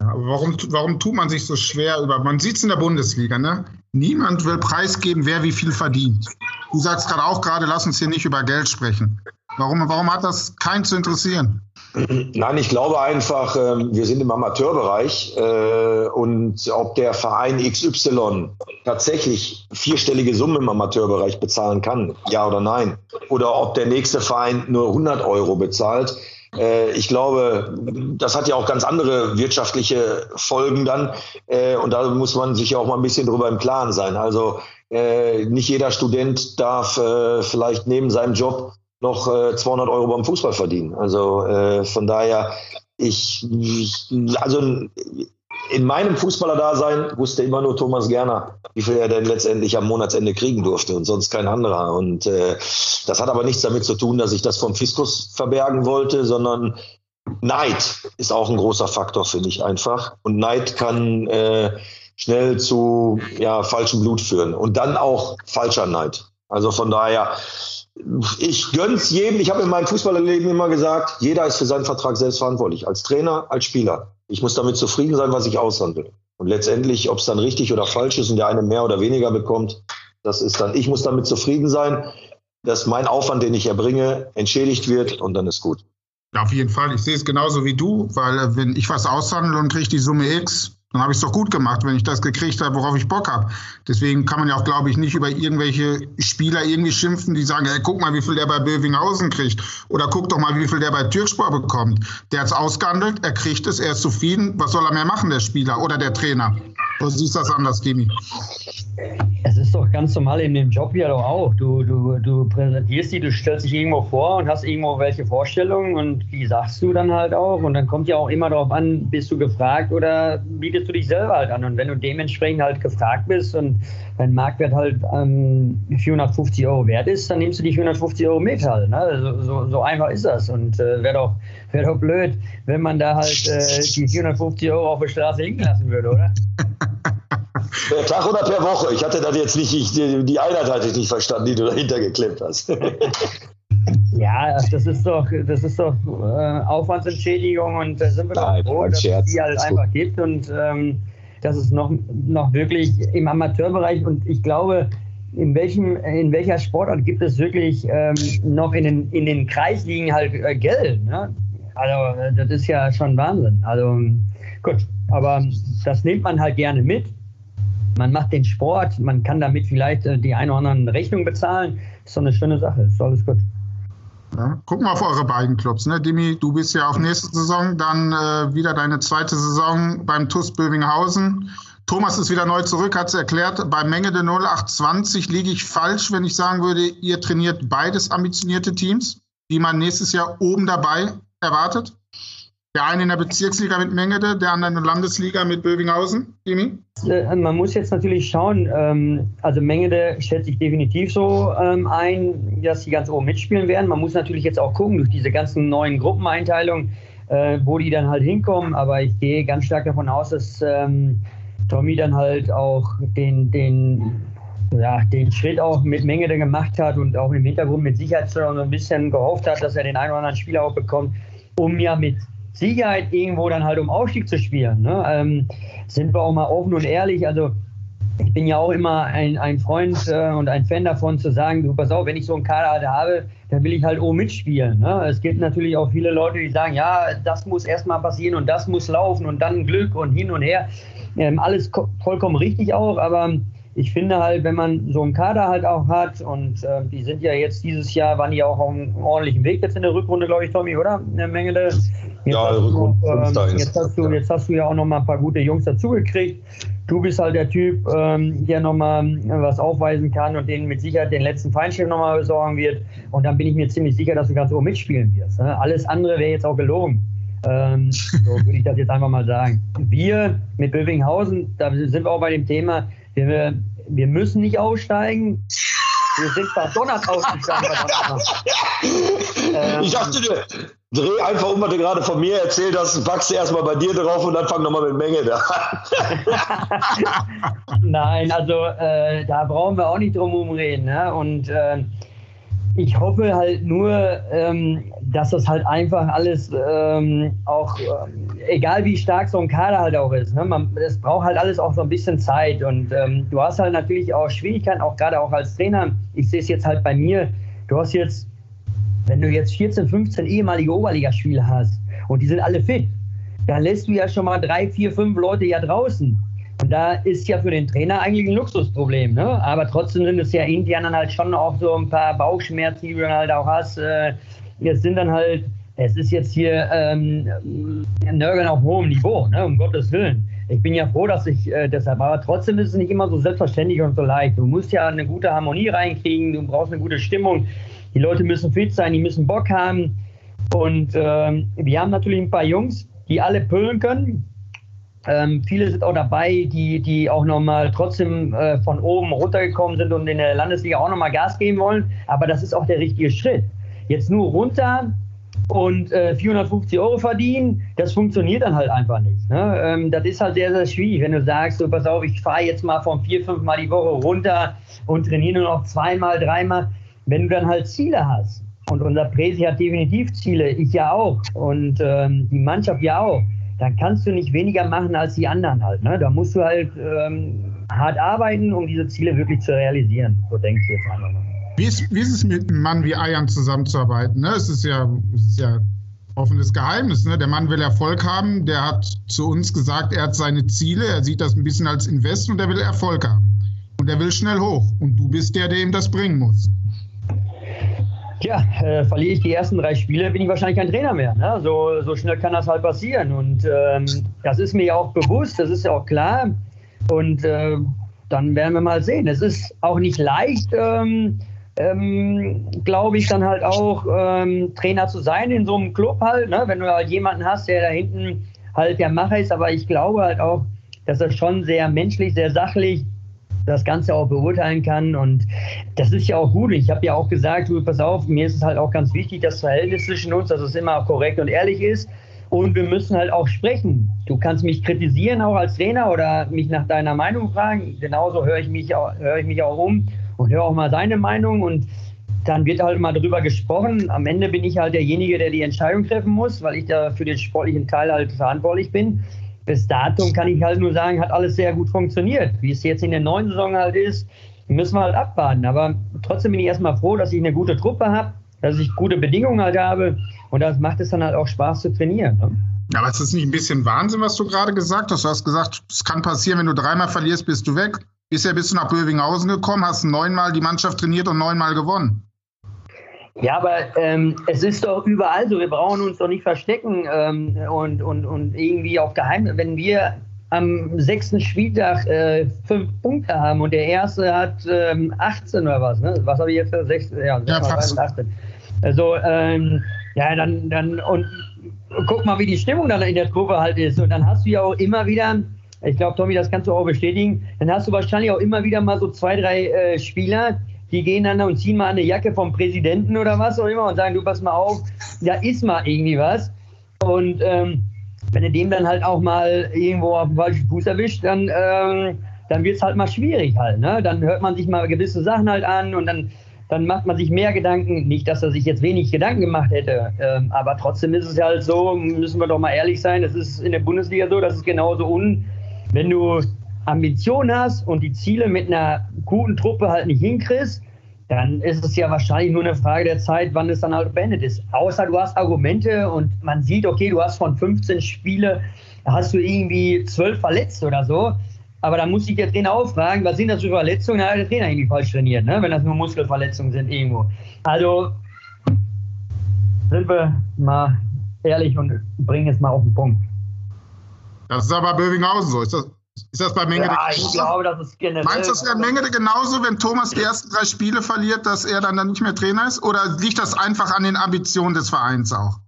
Ja, warum, warum tut man sich so schwer über? Man sieht es in der Bundesliga, ne? Niemand will preisgeben, wer wie viel verdient. Du sagst gerade auch gerade, lass uns hier nicht über Geld sprechen. Warum, warum hat das keinen zu interessieren? Nein, ich glaube einfach, ähm, wir sind im Amateurbereich äh, und ob der Verein XY tatsächlich vierstellige Summen im Amateurbereich bezahlen kann, ja oder nein, oder ob der nächste Verein nur 100 Euro bezahlt, äh, ich glaube, das hat ja auch ganz andere wirtschaftliche Folgen dann. Äh, und da muss man sich ja auch mal ein bisschen drüber im Klaren sein. Also nicht jeder Student darf vielleicht neben seinem Job noch äh, 200 Euro beim Fußball verdienen. Also äh, von daher, ich, also in meinem Fußballer-Dasein wusste immer nur Thomas Gerner, wie viel er denn letztendlich am Monatsende kriegen durfte und sonst kein anderer. Und äh, das hat aber nichts damit zu tun, dass ich das vom Fiskus verbergen wollte, sondern Neid ist auch ein großer Faktor, finde ich einfach. Und Neid kann äh, schnell zu ja, falschem Blut führen und dann auch falscher Neid. Also von daher, ich gönn's jedem. Ich habe in meinem Fußballerleben immer gesagt, jeder ist für seinen Vertrag selbst verantwortlich. Als Trainer, als Spieler. Ich muss damit zufrieden sein, was ich aushandle. Und letztendlich, ob es dann richtig oder falsch ist und der eine mehr oder weniger bekommt, das ist dann, ich muss damit zufrieden sein, dass mein Aufwand, den ich erbringe, entschädigt wird und dann ist gut. Ja, auf jeden Fall. Ich sehe es genauso wie du, weil äh, wenn ich was aushandle und kriege die Summe X, dann habe ich es doch gut gemacht, wenn ich das gekriegt habe, worauf ich Bock habe. Deswegen kann man ja auch, glaube ich, nicht über irgendwelche Spieler irgendwie schimpfen, die sagen, hey, guck mal, wie viel der bei Bövinghausen kriegt. Oder guck doch mal, wie viel der bei Türkspor bekommt. Der hat es ausgehandelt, er kriegt es, er ist zufrieden. Was soll er mehr machen, der Spieler oder der Trainer? Oder siehst du das anders, Kimi? Es ist doch ganz normal in dem Job ja doch auch. Du, du, du präsentierst die, du stellst dich irgendwo vor und hast irgendwo welche Vorstellungen und die sagst du dann halt auch. Und dann kommt ja auch immer darauf an, bist du gefragt oder bietest du dich selber halt an. Und wenn du dementsprechend halt gefragt bist und dein Marktwert halt ähm, 450 Euro wert ist, dann nimmst du die 450 Euro mit halt. Ne? So, so, so einfach ist das. Und äh, wäre doch, wär doch blöd, wenn man da halt äh, die 450 Euro auf der Straße liegen lassen würde, oder? Per Tag oder per Woche? Ich hatte das jetzt nicht, ich, die Einheit hatte ich nicht verstanden, die du dahinter geklemmt hast. Ja, das ist doch, das ist doch äh, Aufwandsentschädigung und da sind wir Nein, doch froh, dass es die halt einfach gut. gibt und ähm, dass es noch, noch wirklich im Amateurbereich und ich glaube, in, welchem, in welcher Sportart gibt es wirklich ähm, noch in den, in den Kreisligen halt äh, Geld? Ne? Also, äh, das ist ja schon Wahnsinn. Also, gut, aber das nimmt man halt gerne mit man macht den Sport, man kann damit vielleicht äh, die eine oder andere Rechnung bezahlen. Ist doch eine schöne Sache, ist alles gut. Ja, gucken wir auf eure beiden Clubs. Ne? Dimi, du bist ja auf nächste Saison, dann äh, wieder deine zweite Saison beim TUS Bövinghausen. Thomas ist wieder neu zurück, hat es erklärt. Bei Menge der 0820 liege ich falsch, wenn ich sagen würde, ihr trainiert beides ambitionierte Teams, die man nächstes Jahr oben dabei erwartet? Der eine in der Bezirksliga mit Mengede, der andere in der Landesliga mit Bövinghausen. Jimmy? Äh, man muss jetzt natürlich schauen, ähm, also Mengede stellt sich definitiv so ähm, ein, dass sie ganz oben mitspielen werden. Man muss natürlich jetzt auch gucken, durch diese ganzen neuen Gruppeneinteilungen, äh, wo die dann halt hinkommen. Aber ich gehe ganz stark davon aus, dass ähm, Tommy dann halt auch den, den, ja, den Schritt auch mit Mengede gemacht hat und auch im Hintergrund mit Sicherheit so ein bisschen gehofft hat, dass er den einen oder anderen Spieler auch bekommt, um ja mit Sicherheit irgendwo dann halt um Aufstieg zu spielen. Ne? Ähm, sind wir auch mal offen und ehrlich. Also ich bin ja auch immer ein, ein Freund äh, und ein Fan davon zu sagen, du pass auf, wenn ich so einen Kader halt habe, dann will ich halt oben mitspielen. Ne? Es gibt natürlich auch viele Leute, die sagen, ja, das muss erstmal passieren und das muss laufen und dann Glück und hin und her. Ähm, alles vollkommen richtig auch, aber ich finde halt, wenn man so einen Kader halt auch hat und äh, die sind ja jetzt dieses Jahr, waren die auch auf einem ordentlichen Weg jetzt in der Rückrunde, glaube ich, Tommy, oder? Eine Menge. Jetzt ja, hast du, ähm, jetzt, hast du, jetzt hast du ja auch noch mal ein paar gute Jungs dazugekriegt. Du bist halt der Typ, ähm, der noch mal was aufweisen kann und den mit Sicherheit den letzten Feinschliff noch mal besorgen wird. Und dann bin ich mir ziemlich sicher, dass du ganz oben mitspielen wirst. Ne? Alles andere wäre jetzt auch gelogen. Ähm, so würde ich das jetzt einfach mal sagen. Wir mit Bövinghausen, da sind wir auch bei dem Thema, wir, wir müssen nicht aussteigen. Wir sind verdonnert aufgestanden. ähm, ich dachte, du dreh einfach um, was du gerade von mir erzählt hast, du erstmal bei dir drauf und dann fang nochmal mit Menge da an. Nein, also äh, da brauchen wir auch nicht drum herum reden. Ne? Und äh, ich hoffe halt nur, ähm, dass das halt einfach alles ähm, auch, ähm, egal wie stark so ein Kader halt auch ist, ne, man, es braucht halt alles auch so ein bisschen Zeit und ähm, du hast halt natürlich auch Schwierigkeiten, auch gerade auch als Trainer. Ich sehe es jetzt halt bei mir, du hast jetzt, wenn du jetzt 14, 15 ehemalige Oberligaspiele hast und die sind alle fit, dann lässt du ja schon mal drei, vier, fünf Leute ja draußen. Und da ist ja für den Trainer eigentlich ein Luxusproblem. Ne? Aber trotzdem sind es ja intern dann halt schon auch so ein paar Bauchschmerzen, die du dann halt auch hast. Äh, jetzt sind dann halt, es ist jetzt hier ähm, Nörgeln auf hohem Niveau, ne? um Gottes Willen. Ich bin ja froh, dass ich äh, deshalb, aber trotzdem ist es nicht immer so selbstverständlich und so leicht. Du musst ja eine gute Harmonie reinkriegen, du brauchst eine gute Stimmung. Die Leute müssen fit sein, die müssen Bock haben. Und ähm, wir haben natürlich ein paar Jungs, die alle püllen können. Ähm, viele sind auch dabei, die, die auch nochmal trotzdem äh, von oben runtergekommen sind und in der Landesliga auch nochmal Gas geben wollen. Aber das ist auch der richtige Schritt. Jetzt nur runter und äh, 450 Euro verdienen, das funktioniert dann halt einfach nicht. Ne? Ähm, das ist halt sehr, sehr schwierig, wenn du sagst, so, pass auf, ich fahre jetzt mal von vier, fünf Mal die Woche runter und trainiere nur noch zweimal, dreimal. Wenn du dann halt Ziele hast, und unser Präsi hat definitiv Ziele, ich ja auch und ähm, die Mannschaft ja auch, dann kannst du nicht weniger machen als die anderen halt. Ne? Da musst du halt ähm, hart arbeiten, um diese Ziele wirklich zu realisieren. So denke ich jetzt einfach mal. Wie ist, wie ist es mit einem Mann wie Ayan zusammenzuarbeiten? Ne? Es ist ja, ist ja offenes Geheimnis. Ne? Der Mann will Erfolg haben. Der hat zu uns gesagt, er hat seine Ziele. Er sieht das ein bisschen als Invest und er will Erfolg haben. Und er will schnell hoch. Und du bist der, der ihm das bringen muss. Ja, äh, verliere ich die ersten drei Spiele, bin ich wahrscheinlich kein Trainer mehr. Ne? So, so schnell kann das halt passieren. Und ähm, das ist mir ja auch bewusst, das ist ja auch klar. Und äh, dann werden wir mal sehen. Es ist auch nicht leicht, ähm, ähm, glaube ich, dann halt auch ähm, Trainer zu sein in so einem Club halt, ne? wenn du halt jemanden hast, der da hinten halt der Macher ist. Aber ich glaube halt auch, dass er schon sehr menschlich, sehr sachlich das Ganze auch beurteilen kann. Und das ist ja auch gut. Ich habe ja auch gesagt, du, pass auf, mir ist es halt auch ganz wichtig, das Verhältnis zwischen uns, dass es immer korrekt und ehrlich ist. Und wir müssen halt auch sprechen. Du kannst mich kritisieren auch als Trainer oder mich nach deiner Meinung fragen. Genauso höre ich mich auch, höre ich mich auch um und höre auch mal seine Meinung und dann wird halt mal drüber gesprochen. Am Ende bin ich halt derjenige, der die Entscheidung treffen muss, weil ich da für den sportlichen Teil halt verantwortlich bin bis dato kann ich halt nur sagen, hat alles sehr gut funktioniert. Wie es jetzt in der neuen Saison halt ist, müssen wir halt abwarten. Aber trotzdem bin ich erstmal froh, dass ich eine gute Truppe habe, dass ich gute Bedingungen halt habe und das macht es dann halt auch Spaß zu trainieren. Ne? Aber ist das nicht ein bisschen Wahnsinn, was du gerade gesagt hast? Du hast gesagt, es kann passieren, wenn du dreimal verlierst, bist du weg. Bisher bist du nach Bövinghausen gekommen, hast neunmal die Mannschaft trainiert und neunmal gewonnen. Ja, aber ähm, es ist doch überall so. Wir brauchen uns doch nicht verstecken ähm, und, und, und irgendwie auf Geheim. Wenn wir am sechsten Spieltag äh, fünf Punkte haben und der erste hat ähm, 18 oder was, ne? Was habe ich jetzt? 16, ja, ja fast. 18. Also, ähm, ja, dann, dann, und guck mal, wie die Stimmung dann in der Truppe halt ist. Und dann hast du ja auch immer wieder, ich glaube, Tommy, das kannst du auch bestätigen, dann hast du wahrscheinlich auch immer wieder mal so zwei, drei äh, Spieler, die gehen dann und ziehen mal eine Jacke vom Präsidenten oder was auch immer und sagen, du pass mal auf, da ist mal irgendwie was. Und ähm, wenn du dem dann halt auch mal irgendwo auf den falschen Fuß erwischt, dann, ähm, dann wird es halt mal schwierig halt. Ne? Dann hört man sich mal gewisse Sachen halt an und dann, dann macht man sich mehr Gedanken. Nicht, dass er sich jetzt wenig Gedanken gemacht hätte, ähm, aber trotzdem ist es halt so, müssen wir doch mal ehrlich sein, es ist in der Bundesliga so, das ist genauso un, wenn du Ambition hast und die Ziele mit einer guten Truppe halt nicht hinkriegst, dann ist es ja wahrscheinlich nur eine Frage der Zeit, wann es dann halt beendet ist. Außer du hast Argumente und man sieht, okay, du hast von 15 Spiele, hast du irgendwie 12 verletzt oder so. Aber dann muss sich der Trainer auch fragen, was sind das für Verletzungen? Da hat der Trainer irgendwie falsch trainiert, ne? wenn das nur Muskelverletzungen sind irgendwo. Also sind wir mal ehrlich und bringen es mal auf den Punkt. Das ist aber Bövinghausen so. Ist das, ist das bei Mengele ja, ich glaube, das ist generell. Meinst du, das wäre Mengele genauso, wenn Thomas die ersten drei Spiele verliert, dass er dann, dann nicht mehr Trainer ist? Oder liegt das einfach an den Ambitionen des Vereins auch?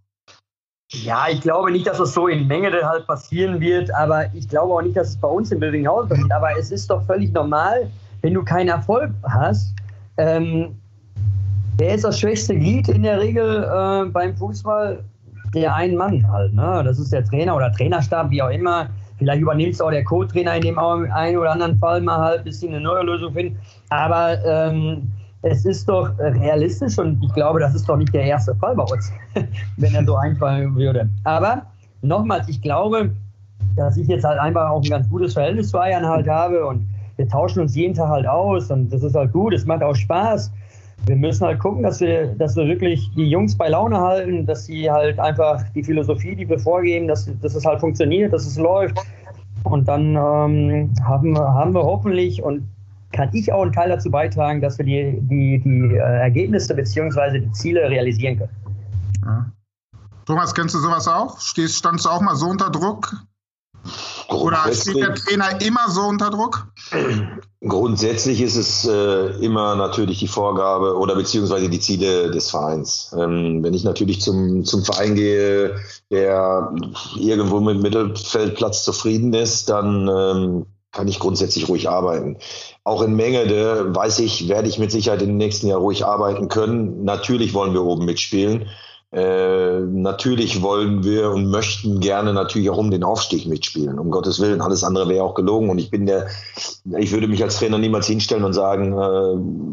Ja, ich glaube nicht, dass es so in Mengele halt passieren wird, aber ich glaube auch nicht, dass es bei uns in Bildinghausen passiert. Aber es ist doch völlig normal, wenn du keinen Erfolg hast, Ähm, wer ist das schwächste Glied in der Regel äh, beim Fußball? Der ein Mann halt. Ne? Das ist der Trainer oder Trainerstab, wie auch immer. Vielleicht übernimmt es auch der Co-Trainer in dem einen oder anderen Fall mal halt, bis sie eine neue Lösung finden. Aber ähm, es ist doch realistisch und ich glaube, das ist doch nicht der erste Fall bei uns, wenn er so einfallen würde. Aber nochmals, ich glaube, dass ich jetzt halt einfach auch ein ganz gutes Verhältnis zu Eiern halt habe und wir tauschen uns jeden Tag halt aus und das ist halt gut, es macht auch Spaß. Wir müssen halt gucken, dass wir, dass wir wirklich die Jungs bei Laune halten, dass sie halt einfach die Philosophie, die wir vorgeben, dass, dass es halt funktioniert, dass es läuft. Und dann ähm, haben, haben wir hoffentlich und kann ich auch einen Teil dazu beitragen, dass wir die, die, die äh, Ergebnisse bzw. die Ziele realisieren können. Ja. Thomas, kennst du sowas auch? Stehst, standst du auch mal so unter Druck? Oder steht der Trainer immer so unter Druck? Grundsätzlich ist es äh, immer natürlich die Vorgabe oder beziehungsweise die Ziele des Vereins. Ähm, wenn ich natürlich zum, zum Verein gehe, der irgendwo mit Mittelfeldplatz zufrieden ist, dann ähm, kann ich grundsätzlich ruhig arbeiten. Auch in Mengede weiß ich, werde ich mit Sicherheit im nächsten Jahr ruhig arbeiten können. Natürlich wollen wir oben mitspielen. Äh, natürlich wollen wir und möchten gerne natürlich auch um den Aufstieg mitspielen. Um Gottes Willen, alles andere wäre auch gelogen. Und ich bin der, ich würde mich als Trainer niemals hinstellen und sagen,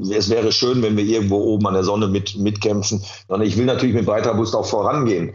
äh, es wäre schön, wenn wir irgendwo oben an der Sonne mit, mitkämpfen, sondern ich will natürlich mit breiter Brust auch vorangehen.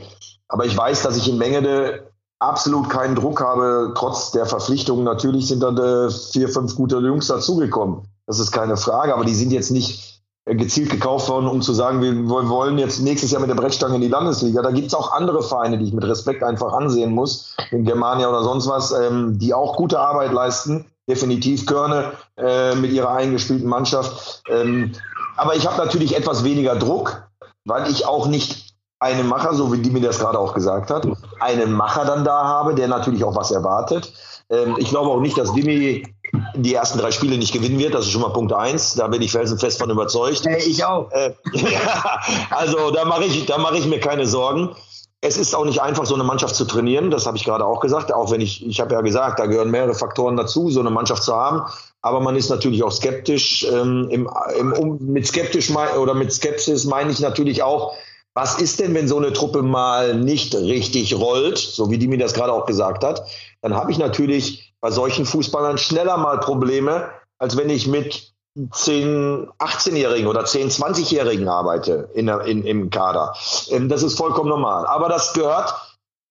Aber ich weiß, dass ich in Mengede absolut keinen Druck habe, trotz der Verpflichtungen. Natürlich sind dann äh, vier, fünf gute Jungs dazugekommen. Das ist keine Frage, aber die sind jetzt nicht gezielt gekauft worden, um zu sagen, wir wollen jetzt nächstes Jahr mit der Brechstange in die Landesliga. Da gibt es auch andere Vereine, die ich mit Respekt einfach ansehen muss, in Germania oder sonst was, ähm, die auch gute Arbeit leisten. Definitiv Körne äh, mit ihrer eingespielten Mannschaft. Ähm, aber ich habe natürlich etwas weniger Druck, weil ich auch nicht einen Macher, so wie die mir das gerade auch gesagt hat, einen Macher dann da habe, der natürlich auch was erwartet. Ähm, ich glaube auch nicht, dass Dimi die ersten drei Spiele nicht gewinnen wird. Das ist schon mal Punkt eins. Da bin ich felsenfest von überzeugt. Hey, ich auch. Äh, also da mache ich, da mache ich mir keine Sorgen. Es ist auch nicht einfach, so eine Mannschaft zu trainieren. Das habe ich gerade auch gesagt. Auch wenn ich, ich habe ja gesagt, da gehören mehrere Faktoren dazu, so eine Mannschaft zu haben. Aber man ist natürlich auch skeptisch. Ähm, im, im, um, mit skeptisch oder mit Skepsis meine ich natürlich auch, was ist denn, wenn so eine Truppe mal nicht richtig rollt, so wie die mir das gerade auch gesagt hat? Dann habe ich natürlich bei solchen Fußballern schneller mal Probleme, als wenn ich mit 10, 18-Jährigen oder 10, 20-Jährigen arbeite in, in, im Kader. Ähm, das ist vollkommen normal. Aber das gehört,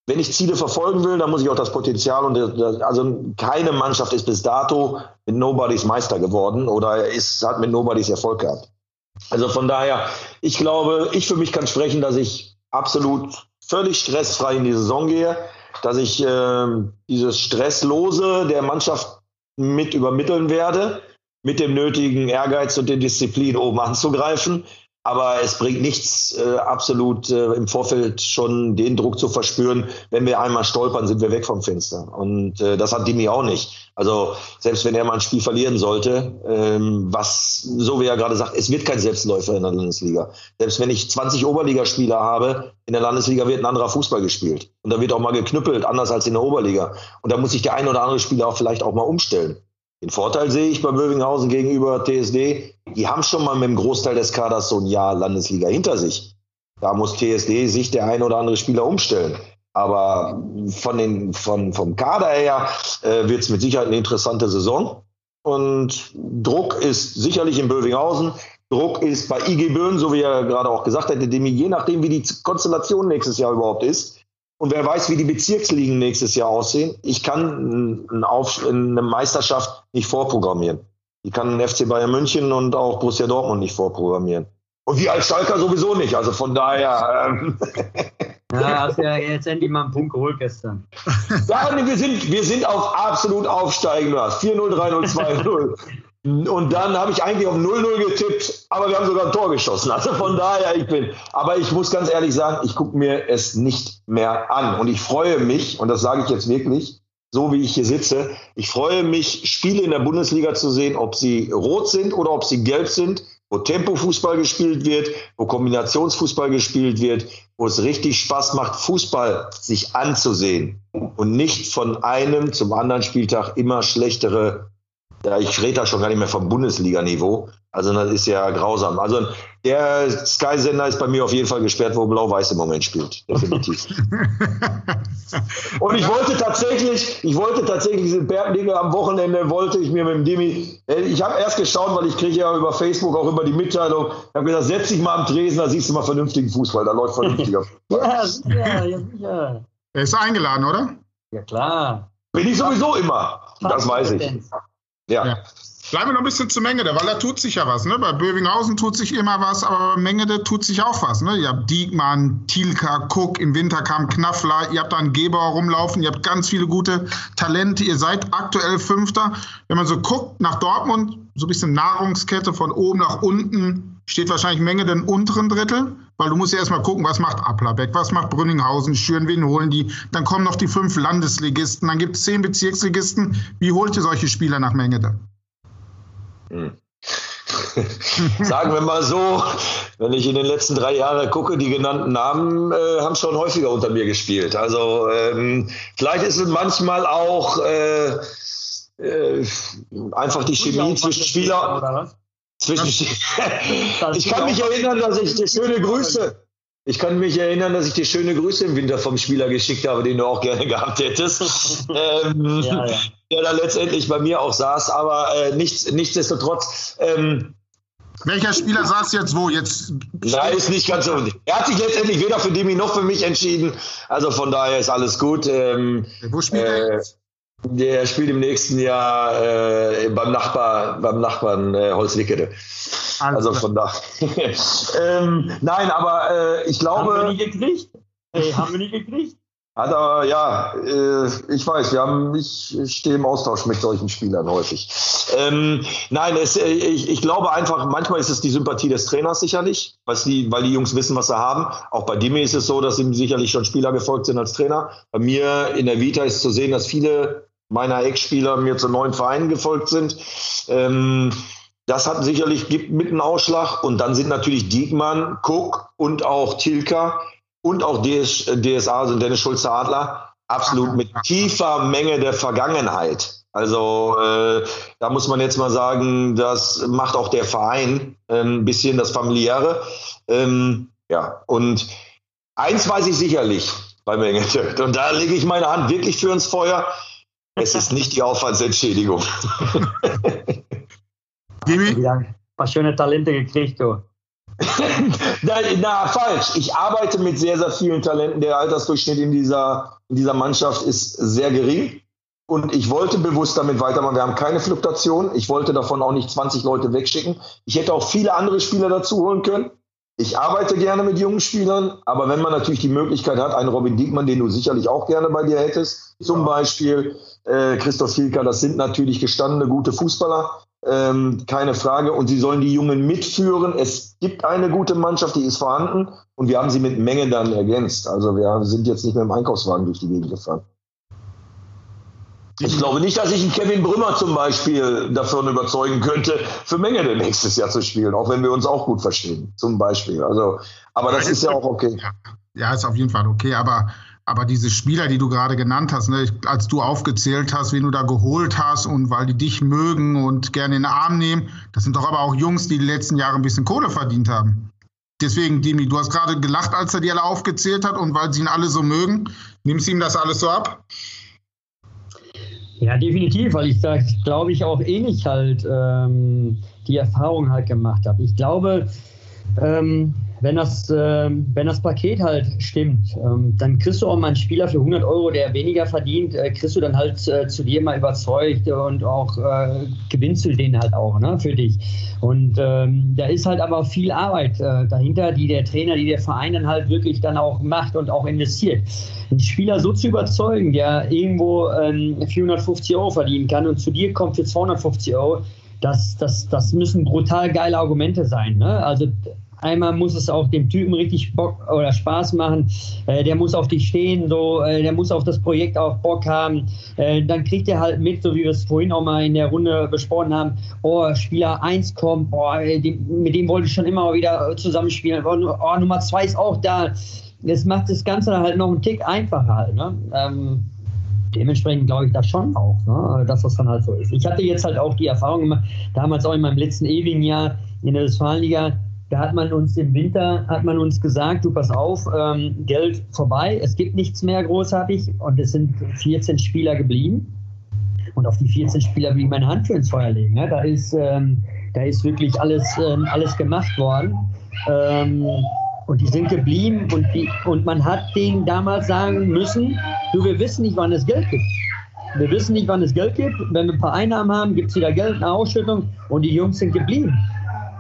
wenn ich Ziele verfolgen will, dann muss ich auch das Potenzial und also keine Mannschaft ist bis dato mit Nobodies Meister geworden oder ist, hat mit Nobodies Erfolg gehabt. Also von daher, ich glaube, ich für mich kann sprechen, dass ich absolut völlig stressfrei in die Saison gehe, dass ich äh, dieses Stresslose der Mannschaft mit übermitteln werde, mit dem nötigen Ehrgeiz und der Disziplin oben anzugreifen. Aber es bringt nichts, äh, absolut äh, im Vorfeld schon den Druck zu verspüren. Wenn wir einmal stolpern, sind wir weg vom Fenster. Und äh, das hat Dimi auch nicht. Also selbst wenn er mal ein Spiel verlieren sollte, ähm, was, so wie er gerade sagt, es wird kein Selbstläufer in der Landesliga. Selbst wenn ich 20 Oberligaspieler habe, in der Landesliga wird ein anderer Fußball gespielt. Und da wird auch mal geknüppelt, anders als in der Oberliga. Und da muss sich der ein oder andere Spieler auch vielleicht auch mal umstellen. Den Vorteil sehe ich bei Bövinghausen gegenüber TSD. Die haben schon mal mit dem Großteil des Kaders so ein Jahr Landesliga hinter sich. Da muss TSD sich der ein oder andere Spieler umstellen. Aber von den, von, vom Kader her äh, wird es mit Sicherheit eine interessante Saison. Und Druck ist sicherlich in Bövinghausen. Druck ist bei IG Böen, so wie er gerade auch gesagt hat, je nachdem, wie die Konstellation nächstes Jahr überhaupt ist, und wer weiß, wie die Bezirksligen nächstes Jahr aussehen. Ich kann eine Meisterschaft nicht vorprogrammieren. Ich kann den FC Bayern München und auch Borussia Dortmund nicht vorprogrammieren. Und wir als Schalker sowieso nicht. Also von daher. Ähm ja, hast ja jetzt endlich mal einen Punkt geholt gestern. Ja, wir sind, wir sind auf absolut aufsteigend. 4-0, 3-0, 2-0. Und dann habe ich eigentlich auf 0-0 getippt, aber wir haben sogar ein Tor geschossen. Also von daher, ich bin. Aber ich muss ganz ehrlich sagen, ich gucke mir es nicht mehr an. Und ich freue mich, und das sage ich jetzt wirklich, so wie ich hier sitze, ich freue mich, Spiele in der Bundesliga zu sehen, ob sie rot sind oder ob sie gelb sind, wo Tempofußball gespielt wird, wo Kombinationsfußball gespielt wird, wo es richtig Spaß macht, Fußball sich anzusehen und nicht von einem zum anderen Spieltag immer schlechtere ja, ich rede da schon gar nicht mehr vom Bundesliga-Niveau, Also das ist ja grausam. Also der Sky-Sender ist bei mir auf jeden Fall gesperrt, wo Blau-Weiß im Moment spielt. Definitiv. Und ich wollte tatsächlich, ich wollte tatsächlich diese Berglinge am Wochenende, wollte ich mir mit dem Demi, äh, ich habe erst geschaut, weil ich kriege ja über Facebook auch immer die Mitteilung, ich habe gesagt, setz dich mal am Tresen, da siehst du mal vernünftigen Fußball, da läuft vernünftiger Fußball. ja, sicher, ja, sicher. Er ist eingeladen, oder? Ja, klar. Bin ich sowieso immer. Das weiß ich. Ja. ja. Bleiben wir noch ein bisschen zu Mengede, weil da tut sich ja was. Ne? Bei Bövinghausen tut sich immer was, aber bei Mengede tut sich auch was. Ne? Ihr habt Diekmann, Thielka, Cook, im Winter kam Knaffler, ihr habt da einen Geber rumlaufen, ihr habt ganz viele gute Talente, ihr seid aktuell Fünfter. Wenn man so guckt nach Dortmund, so ein bisschen Nahrungskette von oben nach unten, steht wahrscheinlich Menge den unteren Drittel, weil du musst ja erstmal gucken, was macht Applerbeck, was macht Brünninghausen, Schüren, wen holen die, dann kommen noch die fünf Landesligisten, dann gibt es zehn Bezirksligisten. Wie holt ihr solche Spieler nach Mengede? Hm. Sagen wir mal so, wenn ich in den letzten drei Jahren gucke, die genannten Namen äh, haben schon häufiger unter mir gespielt. Also ähm, vielleicht ist es manchmal auch äh, äh, einfach die Chemie zwischen Spieler. Zwischen ich kann mich erinnern, dass ich die schöne Grüße. Ich kann mich erinnern, dass ich dir schöne Grüße im Winter vom Spieler geschickt habe, den du auch gerne gehabt hättest. ähm, ja, ja. Der da letztendlich bei mir auch saß, aber äh, nichts, nichtsdestotrotz. Ähm, welcher Spieler saß jetzt wo? Jetzt Nein, ist nicht ganz so. Er hat sich letztendlich weder für Demi noch für mich entschieden. Also von daher ist alles gut. Ähm, wo spielt äh, er jetzt? Der spielt im nächsten Jahr äh, beim Nachbar, beim Nachbarn äh, Holzwickede. Also, also von da. ähm, nein, aber äh, ich glaube. Haben wir nie gekriegt? Hey, haben wir nie gekriegt? Hat er, ja, äh, ich weiß, wir haben, ich stehe im Austausch mit solchen Spielern häufig. Ähm, nein, es, äh, ich, ich glaube einfach, manchmal ist es die Sympathie des Trainers sicherlich, was die, weil die Jungs wissen, was sie haben. Auch bei Dimi ist es so, dass ihm sicherlich schon Spieler gefolgt sind als Trainer. Bei mir in der Vita ist zu sehen, dass viele meiner Ex-Spieler mir zu neuen Vereinen gefolgt sind. Ähm, das hat sicherlich gibt mit einem Ausschlag. Und dann sind natürlich Diekmann, Cook und auch Tilka und auch DS, DSA, also Dennis Schulze-Adler, absolut mit tiefer Menge der Vergangenheit. Also äh, da muss man jetzt mal sagen, das macht auch der Verein äh, ein bisschen das Familiäre. Ähm, ja, und eins weiß ich sicherlich bei Menge. Und da lege ich meine Hand wirklich für ins Feuer. Es ist nicht die Aufwandsentschädigung. Jimmy? Ein paar schöne Talente gekriegt, du. na, na, falsch. Ich arbeite mit sehr, sehr vielen Talenten. Der Altersdurchschnitt in dieser, in dieser Mannschaft ist sehr gering. Und ich wollte bewusst damit weitermachen. Wir haben keine Fluktuation. Ich wollte davon auch nicht 20 Leute wegschicken. Ich hätte auch viele andere Spieler dazu holen können. Ich arbeite gerne mit jungen Spielern, aber wenn man natürlich die Möglichkeit hat, einen Robin Diekmann, den du sicherlich auch gerne bei dir hättest, zum Beispiel äh, Christoph Hilker, das sind natürlich gestandene gute Fußballer, ähm, keine Frage. Und sie sollen die Jungen mitführen. Es gibt eine gute Mannschaft, die ist vorhanden und wir haben sie mit Menge dann ergänzt. Also wir sind jetzt nicht mehr im Einkaufswagen durch die Gegend gefahren. Ich glaube nicht, dass ich einen Kevin Brümmer zum Beispiel davon überzeugen könnte, für Menge denn nächstes Jahr zu spielen, auch wenn wir uns auch gut verstehen, zum Beispiel. Also, aber das ist ja auch okay. Ja, ist auf jeden Fall okay, aber, aber diese Spieler, die du gerade genannt hast, ne, als du aufgezählt hast, wen du da geholt hast und weil die dich mögen und gerne in den Arm nehmen, das sind doch aber auch Jungs, die die letzten Jahre ein bisschen Kohle verdient haben. Deswegen, Dimi, du hast gerade gelacht, als er die alle aufgezählt hat und weil sie ihn alle so mögen, nimmst du ihm das alles so ab? Ja, definitiv, weil ich da, glaube ich, auch ähnlich halt ähm, die Erfahrung halt gemacht habe. Ich glaube, ähm, wenn das, äh, wenn das Paket halt stimmt, ähm, dann kriegst du auch mal einen Spieler für 100 Euro, der weniger verdient, äh, kriegst du dann halt äh, zu dir mal überzeugt und auch äh, gewinnst du den halt auch ne, für dich. Und ähm, da ist halt aber viel Arbeit äh, dahinter, die der Trainer, die der Verein dann halt wirklich dann auch macht und auch investiert. Einen Spieler so zu überzeugen, der irgendwo ähm, 450 Euro verdienen kann und zu dir kommt für 250 Euro, das, das, das müssen brutal geile Argumente sein. Ne? Also Einmal muss es auch dem Typen richtig Bock oder Spaß machen. Äh, der muss auf dich stehen, so, äh, der muss auf das Projekt auch Bock haben. Äh, dann kriegt er halt mit, so wie wir es vorhin auch mal in der Runde besprochen haben, oh, Spieler 1 kommt, oh, dem, mit dem wollte ich schon immer wieder zusammenspielen. Oh, oh, Nummer 2 ist auch da. Das macht das Ganze halt noch einen Tick einfacher halt. Ne? Ähm, dementsprechend glaube ich das schon auch, ne? dass das dann halt so ist. Ich hatte jetzt halt auch die Erfahrung gemacht, damals auch in meinem letzten ewigen Jahr in der Westfalenliga, da hat man uns im Winter, hat man uns gesagt, du pass auf, ähm, Geld vorbei, es gibt nichts mehr großartig und es sind 14 Spieler geblieben. Und auf die 14 Spieler will ich meine Hand für ins Feuer legen. Ne? Da, ist, ähm, da ist wirklich alles, ähm, alles gemacht worden. Ähm, und die sind geblieben und, die, und man hat denen damals sagen müssen, du, wir wissen nicht, wann es Geld gibt. Wir wissen nicht, wann es Geld gibt. Wenn wir ein paar Einnahmen haben, gibt es wieder Geld, eine Ausschüttung und die Jungs sind geblieben.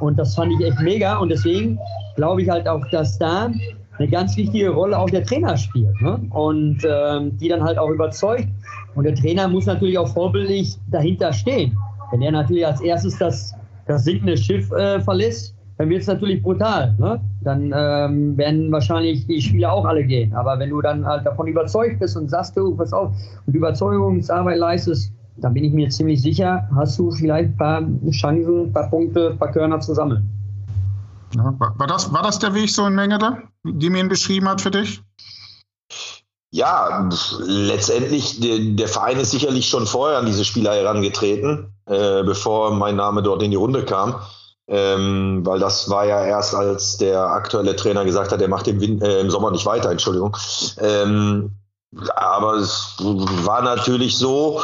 Und das fand ich echt mega und deswegen glaube ich halt auch, dass da eine ganz wichtige Rolle auch der Trainer spielt ne? und ähm, die dann halt auch überzeugt. Und der Trainer muss natürlich auch vorbildlich dahinter stehen. Wenn er natürlich als erstes das, das sinkende Schiff äh, verlässt, dann wird es natürlich brutal. Ne? Dann ähm, werden wahrscheinlich die Spieler auch alle gehen. Aber wenn du dann halt davon überzeugt bist und sagst, du, pass auf, und Überzeugungsarbeit leistest, dann bin ich mir ziemlich sicher, hast du vielleicht ein paar Chancen, ein paar Punkte, ein paar Körner zu sammeln. Ja, war, das, war das der Weg so in Menge da, die mir ihn beschrieben hat für dich? Ja, letztendlich, der, der, Verein ist sicherlich schon vorher an diese Spieler herangetreten, äh, bevor mein Name dort in die Runde kam. Ähm, weil das war ja erst, als der aktuelle Trainer gesagt hat, er macht im, Win äh, im Sommer nicht weiter, Entschuldigung. Ähm, aber es war natürlich so,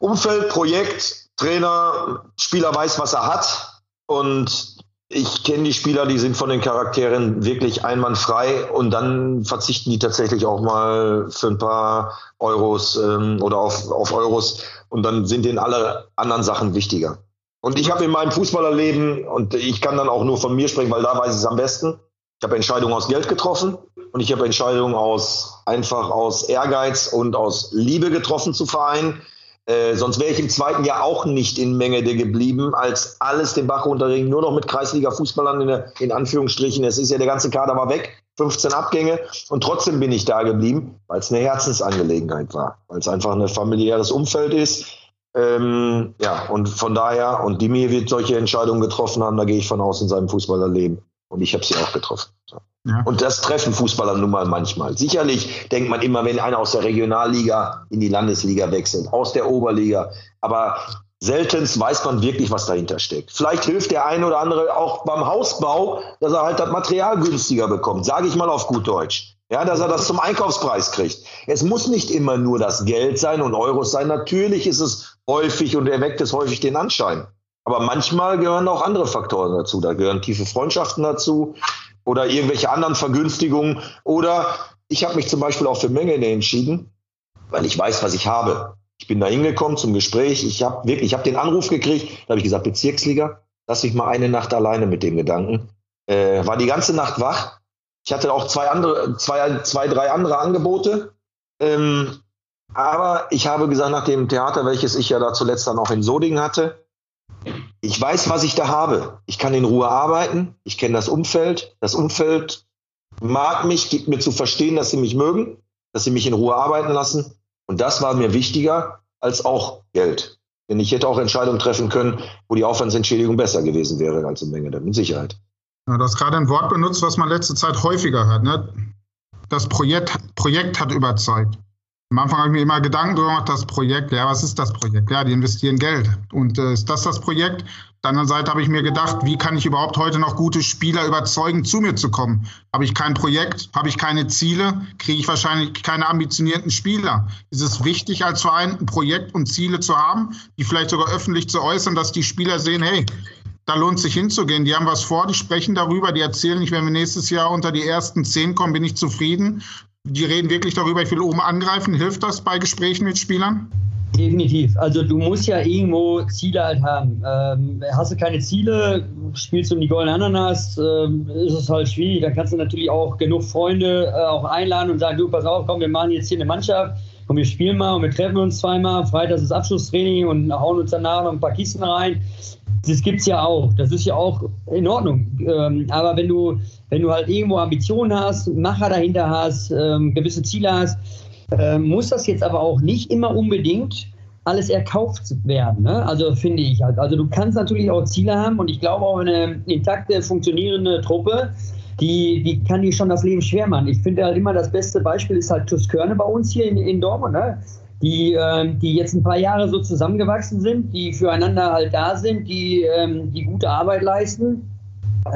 Umfeld, Projekt, Trainer, Spieler weiß, was er hat. Und ich kenne die Spieler, die sind von den Charakteren wirklich einwandfrei und dann verzichten die tatsächlich auch mal für ein paar Euros ähm, oder auf, auf Euros und dann sind denen alle anderen Sachen wichtiger. Und ich habe in meinem Fußballerleben, und ich kann dann auch nur von mir sprechen, weil da weiß ich es am besten, ich habe Entscheidungen aus Geld getroffen und ich habe Entscheidungen aus einfach aus Ehrgeiz und aus Liebe getroffen zu Vereinen. Äh, sonst wäre ich im zweiten Jahr auch nicht in Mengede geblieben, als alles den Bach runterging, nur noch mit Kreisliga-Fußballern in, in Anführungsstrichen. Es ist ja der ganze Kader war weg, 15 Abgänge und trotzdem bin ich da geblieben, weil es eine Herzensangelegenheit war, weil es einfach ein familiäres Umfeld ist ähm, ja, und von daher, und Dimi wird solche Entscheidungen getroffen haben, da gehe ich von aus in seinem Fußballerleben. Und ich habe sie auch getroffen. Ja. Und das treffen Fußballer nun mal manchmal. Sicherlich denkt man immer, wenn einer aus der Regionalliga in die Landesliga wechselt, aus der Oberliga. Aber seltenst weiß man wirklich, was dahinter steckt. Vielleicht hilft der eine oder andere auch beim Hausbau, dass er halt das Material günstiger bekommt. Sage ich mal auf gut Deutsch. Ja, dass er das zum Einkaufspreis kriegt. Es muss nicht immer nur das Geld sein und Euros sein. Natürlich ist es häufig und erweckt es häufig den Anschein. Aber manchmal gehören auch andere Faktoren dazu. Da gehören tiefe Freundschaften dazu oder irgendwelche anderen Vergünstigungen. Oder ich habe mich zum Beispiel auch für Menge entschieden, weil ich weiß, was ich habe. Ich bin da hingekommen zum Gespräch. Ich habe wirklich, ich habe den Anruf gekriegt. Da habe ich gesagt, Bezirksliga, lass mich mal eine Nacht alleine mit dem Gedanken. Äh, war die ganze Nacht wach ich hatte auch zwei andere, zwei, zwei drei andere Angebote. Ähm, aber ich habe gesagt, nach dem Theater, welches ich ja da zuletzt dann auch in Sodingen hatte, ich weiß, was ich da habe. Ich kann in Ruhe arbeiten. Ich kenne das Umfeld. Das Umfeld mag mich, gibt mir zu verstehen, dass sie mich mögen, dass sie mich in Ruhe arbeiten lassen. Und das war mir wichtiger als auch Geld. Denn ich hätte auch Entscheidungen treffen können, wo die Aufwandsentschädigung besser gewesen wäre als in Menge, mit Sicherheit. Ja, du hast gerade ein Wort benutzt, was man letzte Zeit häufiger hört. Ne? Das Projekt, Projekt hat überzeugt. Am Anfang habe ich mir immer Gedanken gemacht, das Projekt, ja, was ist das Projekt? Ja, die investieren Geld. Und äh, ist das das Projekt? Auf der anderen Seite habe ich mir gedacht, wie kann ich überhaupt heute noch gute Spieler überzeugen, zu mir zu kommen? Habe ich kein Projekt, habe ich keine Ziele, kriege ich wahrscheinlich keine ambitionierten Spieler. Ist es wichtig, als Verein ein Projekt und Ziele zu haben, die vielleicht sogar öffentlich zu äußern, dass die Spieler sehen, hey, da lohnt sich hinzugehen. Die haben was vor, die sprechen darüber, die erzählen nicht, wenn wir nächstes Jahr unter die ersten zehn kommen, bin ich zufrieden. Die reden wirklich darüber, ich will oben angreifen. Hilft das bei Gesprächen mit Spielern? Definitiv. Also du musst ja irgendwo Ziele halt haben. Ähm, hast du keine Ziele, spielst du um die goldene Ananas, ähm, ist es halt schwierig. Da kannst du natürlich auch genug Freunde äh, auch einladen und sagen, du, pass auf, komm, wir machen jetzt hier eine Mannschaft, komm, wir spielen mal und wir treffen uns zweimal. Freitag ist Abschlusstraining und hauen uns danach noch ein paar Kisten rein. Das gibt es ja auch. Das ist ja auch in Ordnung. Ähm, aber wenn du, wenn du halt irgendwo Ambitionen hast, Macher dahinter hast, ähm, gewisse Ziele hast, äh, muss das jetzt aber auch nicht immer unbedingt alles erkauft werden. Ne? Also finde ich halt. Also du kannst natürlich auch Ziele haben und ich glaube auch eine intakte, funktionierende Truppe, die, die kann die schon das Leben schwer machen. Ich finde halt immer das beste Beispiel ist halt Tuskörne bei uns hier in, in Dortmund, ne? die, ähm, die jetzt ein paar Jahre so zusammengewachsen sind, die füreinander halt da sind, die, ähm, die gute Arbeit leisten,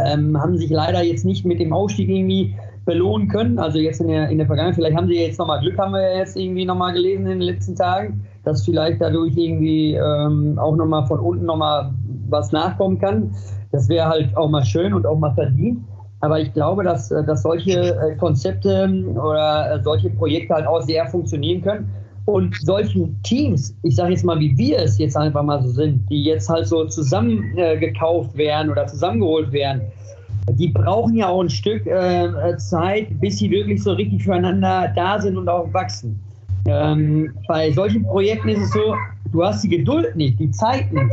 ähm, haben sich leider jetzt nicht mit dem Aufstieg irgendwie belohnen können. Also jetzt in der, in der Vergangenheit, vielleicht haben sie jetzt nochmal Glück, haben wir jetzt irgendwie nochmal gelesen in den letzten Tagen, dass vielleicht dadurch irgendwie ähm, auch nochmal von unten nochmal was nachkommen kann. Das wäre halt auch mal schön und auch mal verdient. Aber ich glaube, dass, äh, dass solche äh, Konzepte oder äh, solche Projekte halt auch sehr funktionieren können. Und solchen Teams, ich sage jetzt mal, wie wir es jetzt einfach mal so sind, die jetzt halt so zusammengekauft werden oder zusammengeholt werden, die brauchen ja auch ein Stück äh, Zeit, bis sie wirklich so richtig füreinander da sind und auch wachsen. Ähm, bei solchen Projekten ist es so, du hast die Geduld nicht, die Zeit nicht.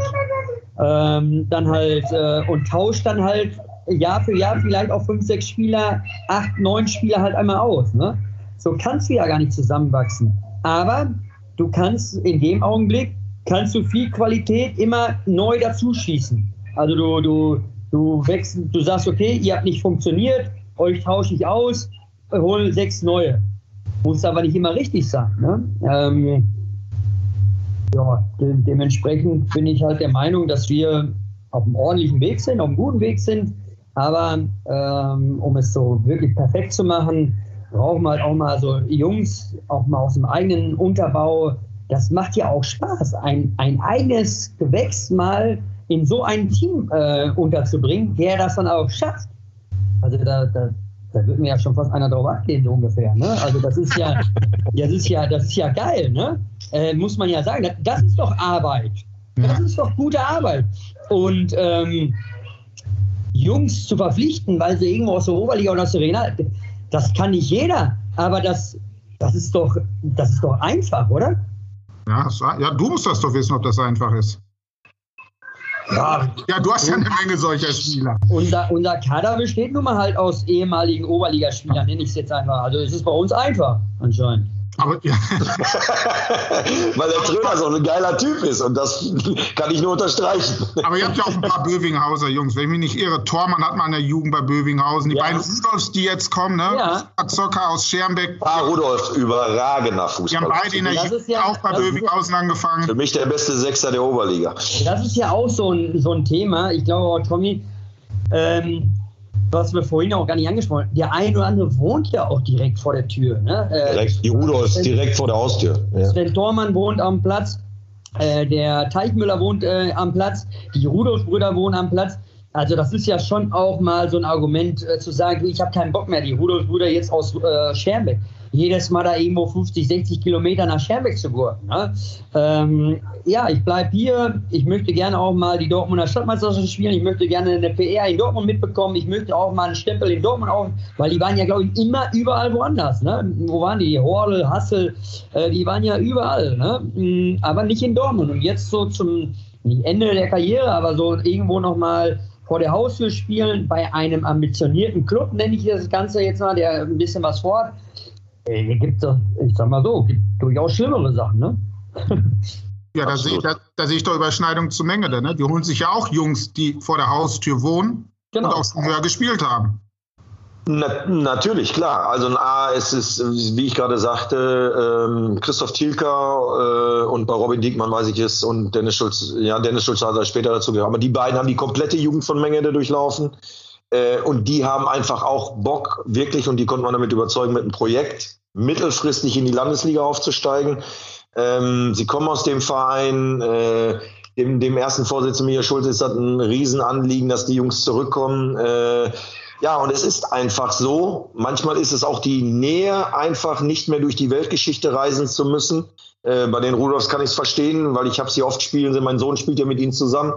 Ähm, dann halt äh, und tauscht dann halt Jahr für Jahr vielleicht auch fünf, sechs Spieler, acht, neun Spieler halt einmal aus. Ne? So kannst du ja gar nicht zusammenwachsen. Aber du kannst in dem Augenblick kannst du viel Qualität immer neu dazu schießen. Also du, du, du wechselst, du sagst, okay, ihr habt nicht funktioniert, euch tausche ich aus, hol sechs neue. Muss aber nicht immer richtig sein. Ne? Ähm, ja, de dementsprechend bin ich halt der Meinung, dass wir auf einem ordentlichen Weg sind, auf einem guten Weg sind. Aber ähm, um es so wirklich perfekt zu machen, brauchen wir halt auch mal so Jungs, auch mal aus dem eigenen Unterbau. Das macht ja auch Spaß, ein, ein eigenes Gewächs mal in so ein Team äh, unterzubringen, der das dann auch schafft. Also da, da, da wird mir ja schon fast einer drauf ablehnen, so ungefähr. Ne? Also das ist ja, das ist ja, das ist ja geil, ne? Äh, muss man ja sagen. Das ist doch Arbeit. Das ist doch gute Arbeit. Und ähm, Jungs zu verpflichten, weil sie irgendwo aus der Oberliga oder aus der Regional, das kann nicht jeder. Aber das, das ist doch, das ist doch einfach, oder? Ja, ja, du musst das doch wissen, ob das einfach ist. Ja, ja du hast ja eine Menge solcher Spieler. Unser, unser Kader besteht nun mal halt aus ehemaligen Oberligaspielern, nenne ich es jetzt einfach. Also es ist bei uns einfach, anscheinend. Aber, ja. Weil der Tröner so ein geiler Typ ist und das kann ich nur unterstreichen. Aber ihr habt ja auch ein paar Bövinghauser Jungs. Wenn ich mich nicht irre, Tormann hat mal in der Jugend bei Bövinghausen. Die ja. beiden Rudolfs, die jetzt kommen, ne? Ja. Zocker aus Schermbeck. Ah, Rudolf, überragender Fußball. Die haben beide in der Jugend ja, auch bei Bövinghausen angefangen. Für mich der beste Sechster der Oberliga. Das ist ja auch so ein, so ein Thema. Ich glaube Tommy, ähm, was wir vorhin auch gar nicht angesprochen haben, der ein oder andere wohnt ja auch direkt vor der Tür. Ne? Äh, direkt, die Rudolf ist direkt vor der Haustür. Ja. Sven Thormann wohnt am Platz, äh, der Teichmüller wohnt äh, am Platz, die Rudolf-Brüder wohnen am Platz. Also das ist ja schon auch mal so ein Argument äh, zu sagen, ich habe keinen Bock mehr, die Rudolf-Brüder jetzt aus äh, Schermbeck jedes Mal da irgendwo 50, 60 Kilometer nach Scherbeck zu gurken. Ne? Ähm, ja, ich bleibe hier. Ich möchte gerne auch mal die Dortmunder Stadtmeisterschaft spielen. Ich möchte gerne eine PR in Dortmund mitbekommen. Ich möchte auch mal einen Stempel in Dortmund auf, weil die waren ja, glaube ich, immer überall woanders. Ne? Wo waren die? Hordel, Hassel, äh, die waren ja überall. Ne? Mm, aber nicht in Dortmund. Und jetzt so zum Ende der Karriere, aber so irgendwo nochmal vor der Haustür spielen bei einem ambitionierten Club, nenne ich das Ganze jetzt mal, der ein bisschen was vorhat. Äh, gibt es, ich sag mal so, gibt durchaus schlimmere Sachen, ne? Ja, da sehe, da, da sehe ich doch Überschneidung zu Menge. Ne? Die holen sich ja auch Jungs, die vor der Haustür wohnen genau. und auch schon höher gespielt haben. Na, natürlich, klar. Also ein A, es ist, wie ich gerade sagte, ähm, Christoph Thielker äh, und bei Robin Diekmann weiß ich es und Dennis Schulz, ja, Dennis Schulz hat er später dazu gehört. Aber die beiden haben die komplette Jugend von Mengede durchlaufen. Äh, und die haben einfach auch Bock, wirklich, und die konnte man damit überzeugen, mit einem Projekt mittelfristig in die Landesliga aufzusteigen. Ähm, sie kommen aus dem Verein. Äh, dem, dem ersten Vorsitzenden Michael Schulze ist das ein Riesenanliegen, dass die Jungs zurückkommen. Äh, ja, und es ist einfach so. Manchmal ist es auch die Nähe, einfach nicht mehr durch die Weltgeschichte reisen zu müssen. Äh, bei den Rudolfs kann ich es verstehen, weil ich habe sie oft spielen sehen. Mein Sohn spielt ja mit ihnen zusammen.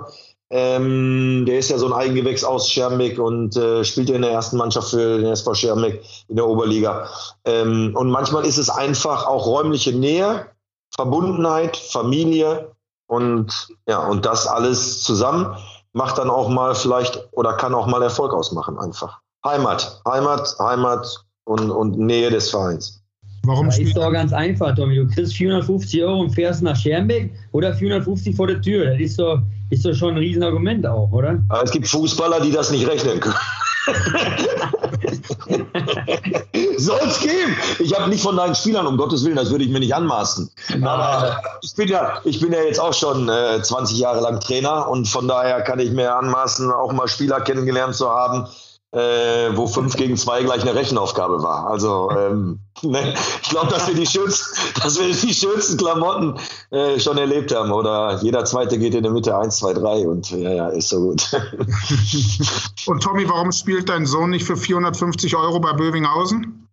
Ähm, der ist ja so ein Eigengewächs aus Schermbeck und äh, spielt ja in der ersten Mannschaft für den SV Schermbeck in der Oberliga. Ähm, und manchmal ist es einfach auch räumliche Nähe, Verbundenheit, Familie und ja, und das alles zusammen macht dann auch mal vielleicht oder kann auch mal Erfolg ausmachen einfach. Heimat, Heimat, Heimat und, und Nähe des Vereins. Warum ja, ist doch ganz einfach, Tommy. Du kriegst 450 Euro und fährst nach Schermbeck oder 450 vor der Tür. Das ist doch, ist doch schon ein Riesenargument auch, oder? Aber es gibt Fußballer, die das nicht rechnen können. Soll es geben. Ich habe nicht von deinen Spielern, um Gottes Willen, das würde ich mir nicht anmaßen. Aber ich bin ja, ich bin ja jetzt auch schon äh, 20 Jahre lang Trainer und von daher kann ich mir anmaßen, auch mal Spieler kennengelernt zu haben, äh, wo 5 gegen 2 gleich eine Rechenaufgabe war. Also ähm, ne, ich glaube, dass wir die schönsten, dass wir die schönsten Klamotten äh, schon erlebt haben. Oder jeder zweite geht in der Mitte 1, 2, 3 und ja, ja, ist so gut. und Tommy, warum spielt dein Sohn nicht für 450 Euro bei Bövinghausen?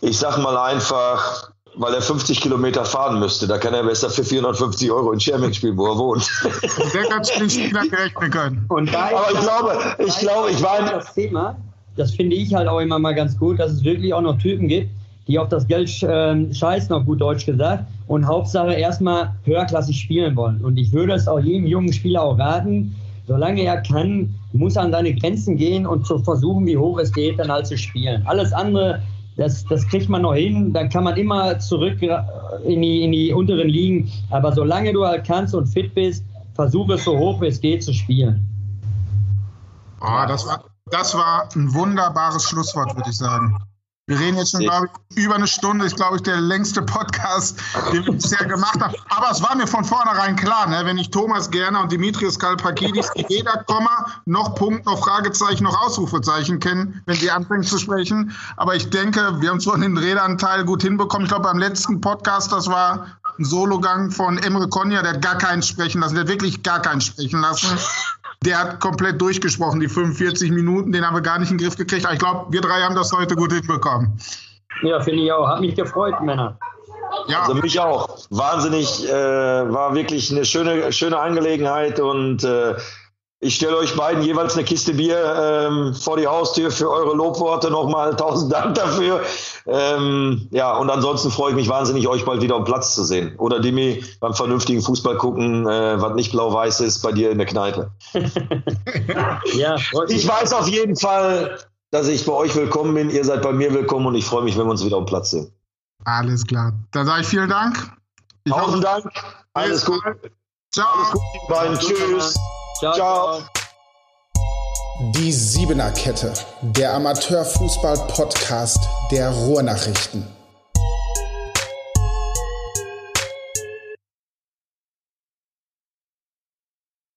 Ich sag mal einfach, weil er 50 Kilometer fahren müsste. Da kann er besser für 450 Euro in Scherming spielen, wo er wohnt. Der kann den Spielern gerechnet können. Und da Aber ich glaube, ich glaube, ich war das Thema. Das finde ich halt auch immer mal ganz gut, dass es wirklich auch noch Typen gibt, die auf das Geld äh, scheißen, auf gut Deutsch gesagt, und Hauptsache erstmal höherklassig spielen wollen. Und ich würde es auch jedem jungen Spieler auch raten, solange er kann, muss er an seine Grenzen gehen und zu versuchen, wie hoch es geht, dann halt zu spielen. Alles andere das, das kriegt man noch hin. Dann kann man immer zurück in die, in die unteren Ligen. Aber solange du halt kannst und fit bist, versuche es so hoch wie es geht zu spielen. Oh, das, war, das war ein wunderbares Schlusswort, würde ich sagen. Wir reden jetzt schon, glaube ich, über eine Stunde. Ist, glaube ich, der längste Podcast, den wir bisher gemacht haben. Aber es war mir von vornherein klar, ne? wenn ich Thomas Gerner und Dimitrios Kalpakidis weder Komma noch Punkt noch Fragezeichen noch Ausrufezeichen kennen, wenn sie anfangen zu sprechen. Aber ich denke, wir haben es von den Redanteil gut hinbekommen. Ich glaube, beim letzten Podcast, das war ein Sologang von Emre Konya, der hat gar keinen sprechen lassen. Der hat wirklich gar keinen sprechen lassen der hat komplett durchgesprochen, die 45 Minuten, den haben wir gar nicht in den Griff gekriegt. Aber ich glaube, wir drei haben das heute gut hinbekommen. Ja, finde ich auch. Hat mich gefreut, Männer. Ja. Also mich auch. Wahnsinnig, äh, war wirklich eine schöne, schöne Angelegenheit und äh, ich stelle euch beiden jeweils eine Kiste Bier ähm, vor die Haustür für eure Lobworte. Nochmal tausend Dank dafür. Ähm, ja, und ansonsten freue ich mich wahnsinnig, euch bald wieder am Platz zu sehen. Oder Dimi beim vernünftigen Fußball gucken, äh, was nicht blau-weiß ist, bei dir in der Kneipe. ja, ich weiß auf jeden Fall, dass ich bei euch willkommen bin. Ihr seid bei mir willkommen und ich freue mich, wenn wir uns wieder am Platz sehen. Alles klar. Dann sage ich vielen Dank. Ich Tausend Dank. Alles gut. Ciao. Alles gut, die beiden. Tschüss. Ciao. Ciao. Die Siebener Kette, der Amateurfußball-Podcast der Ruhrnachrichten.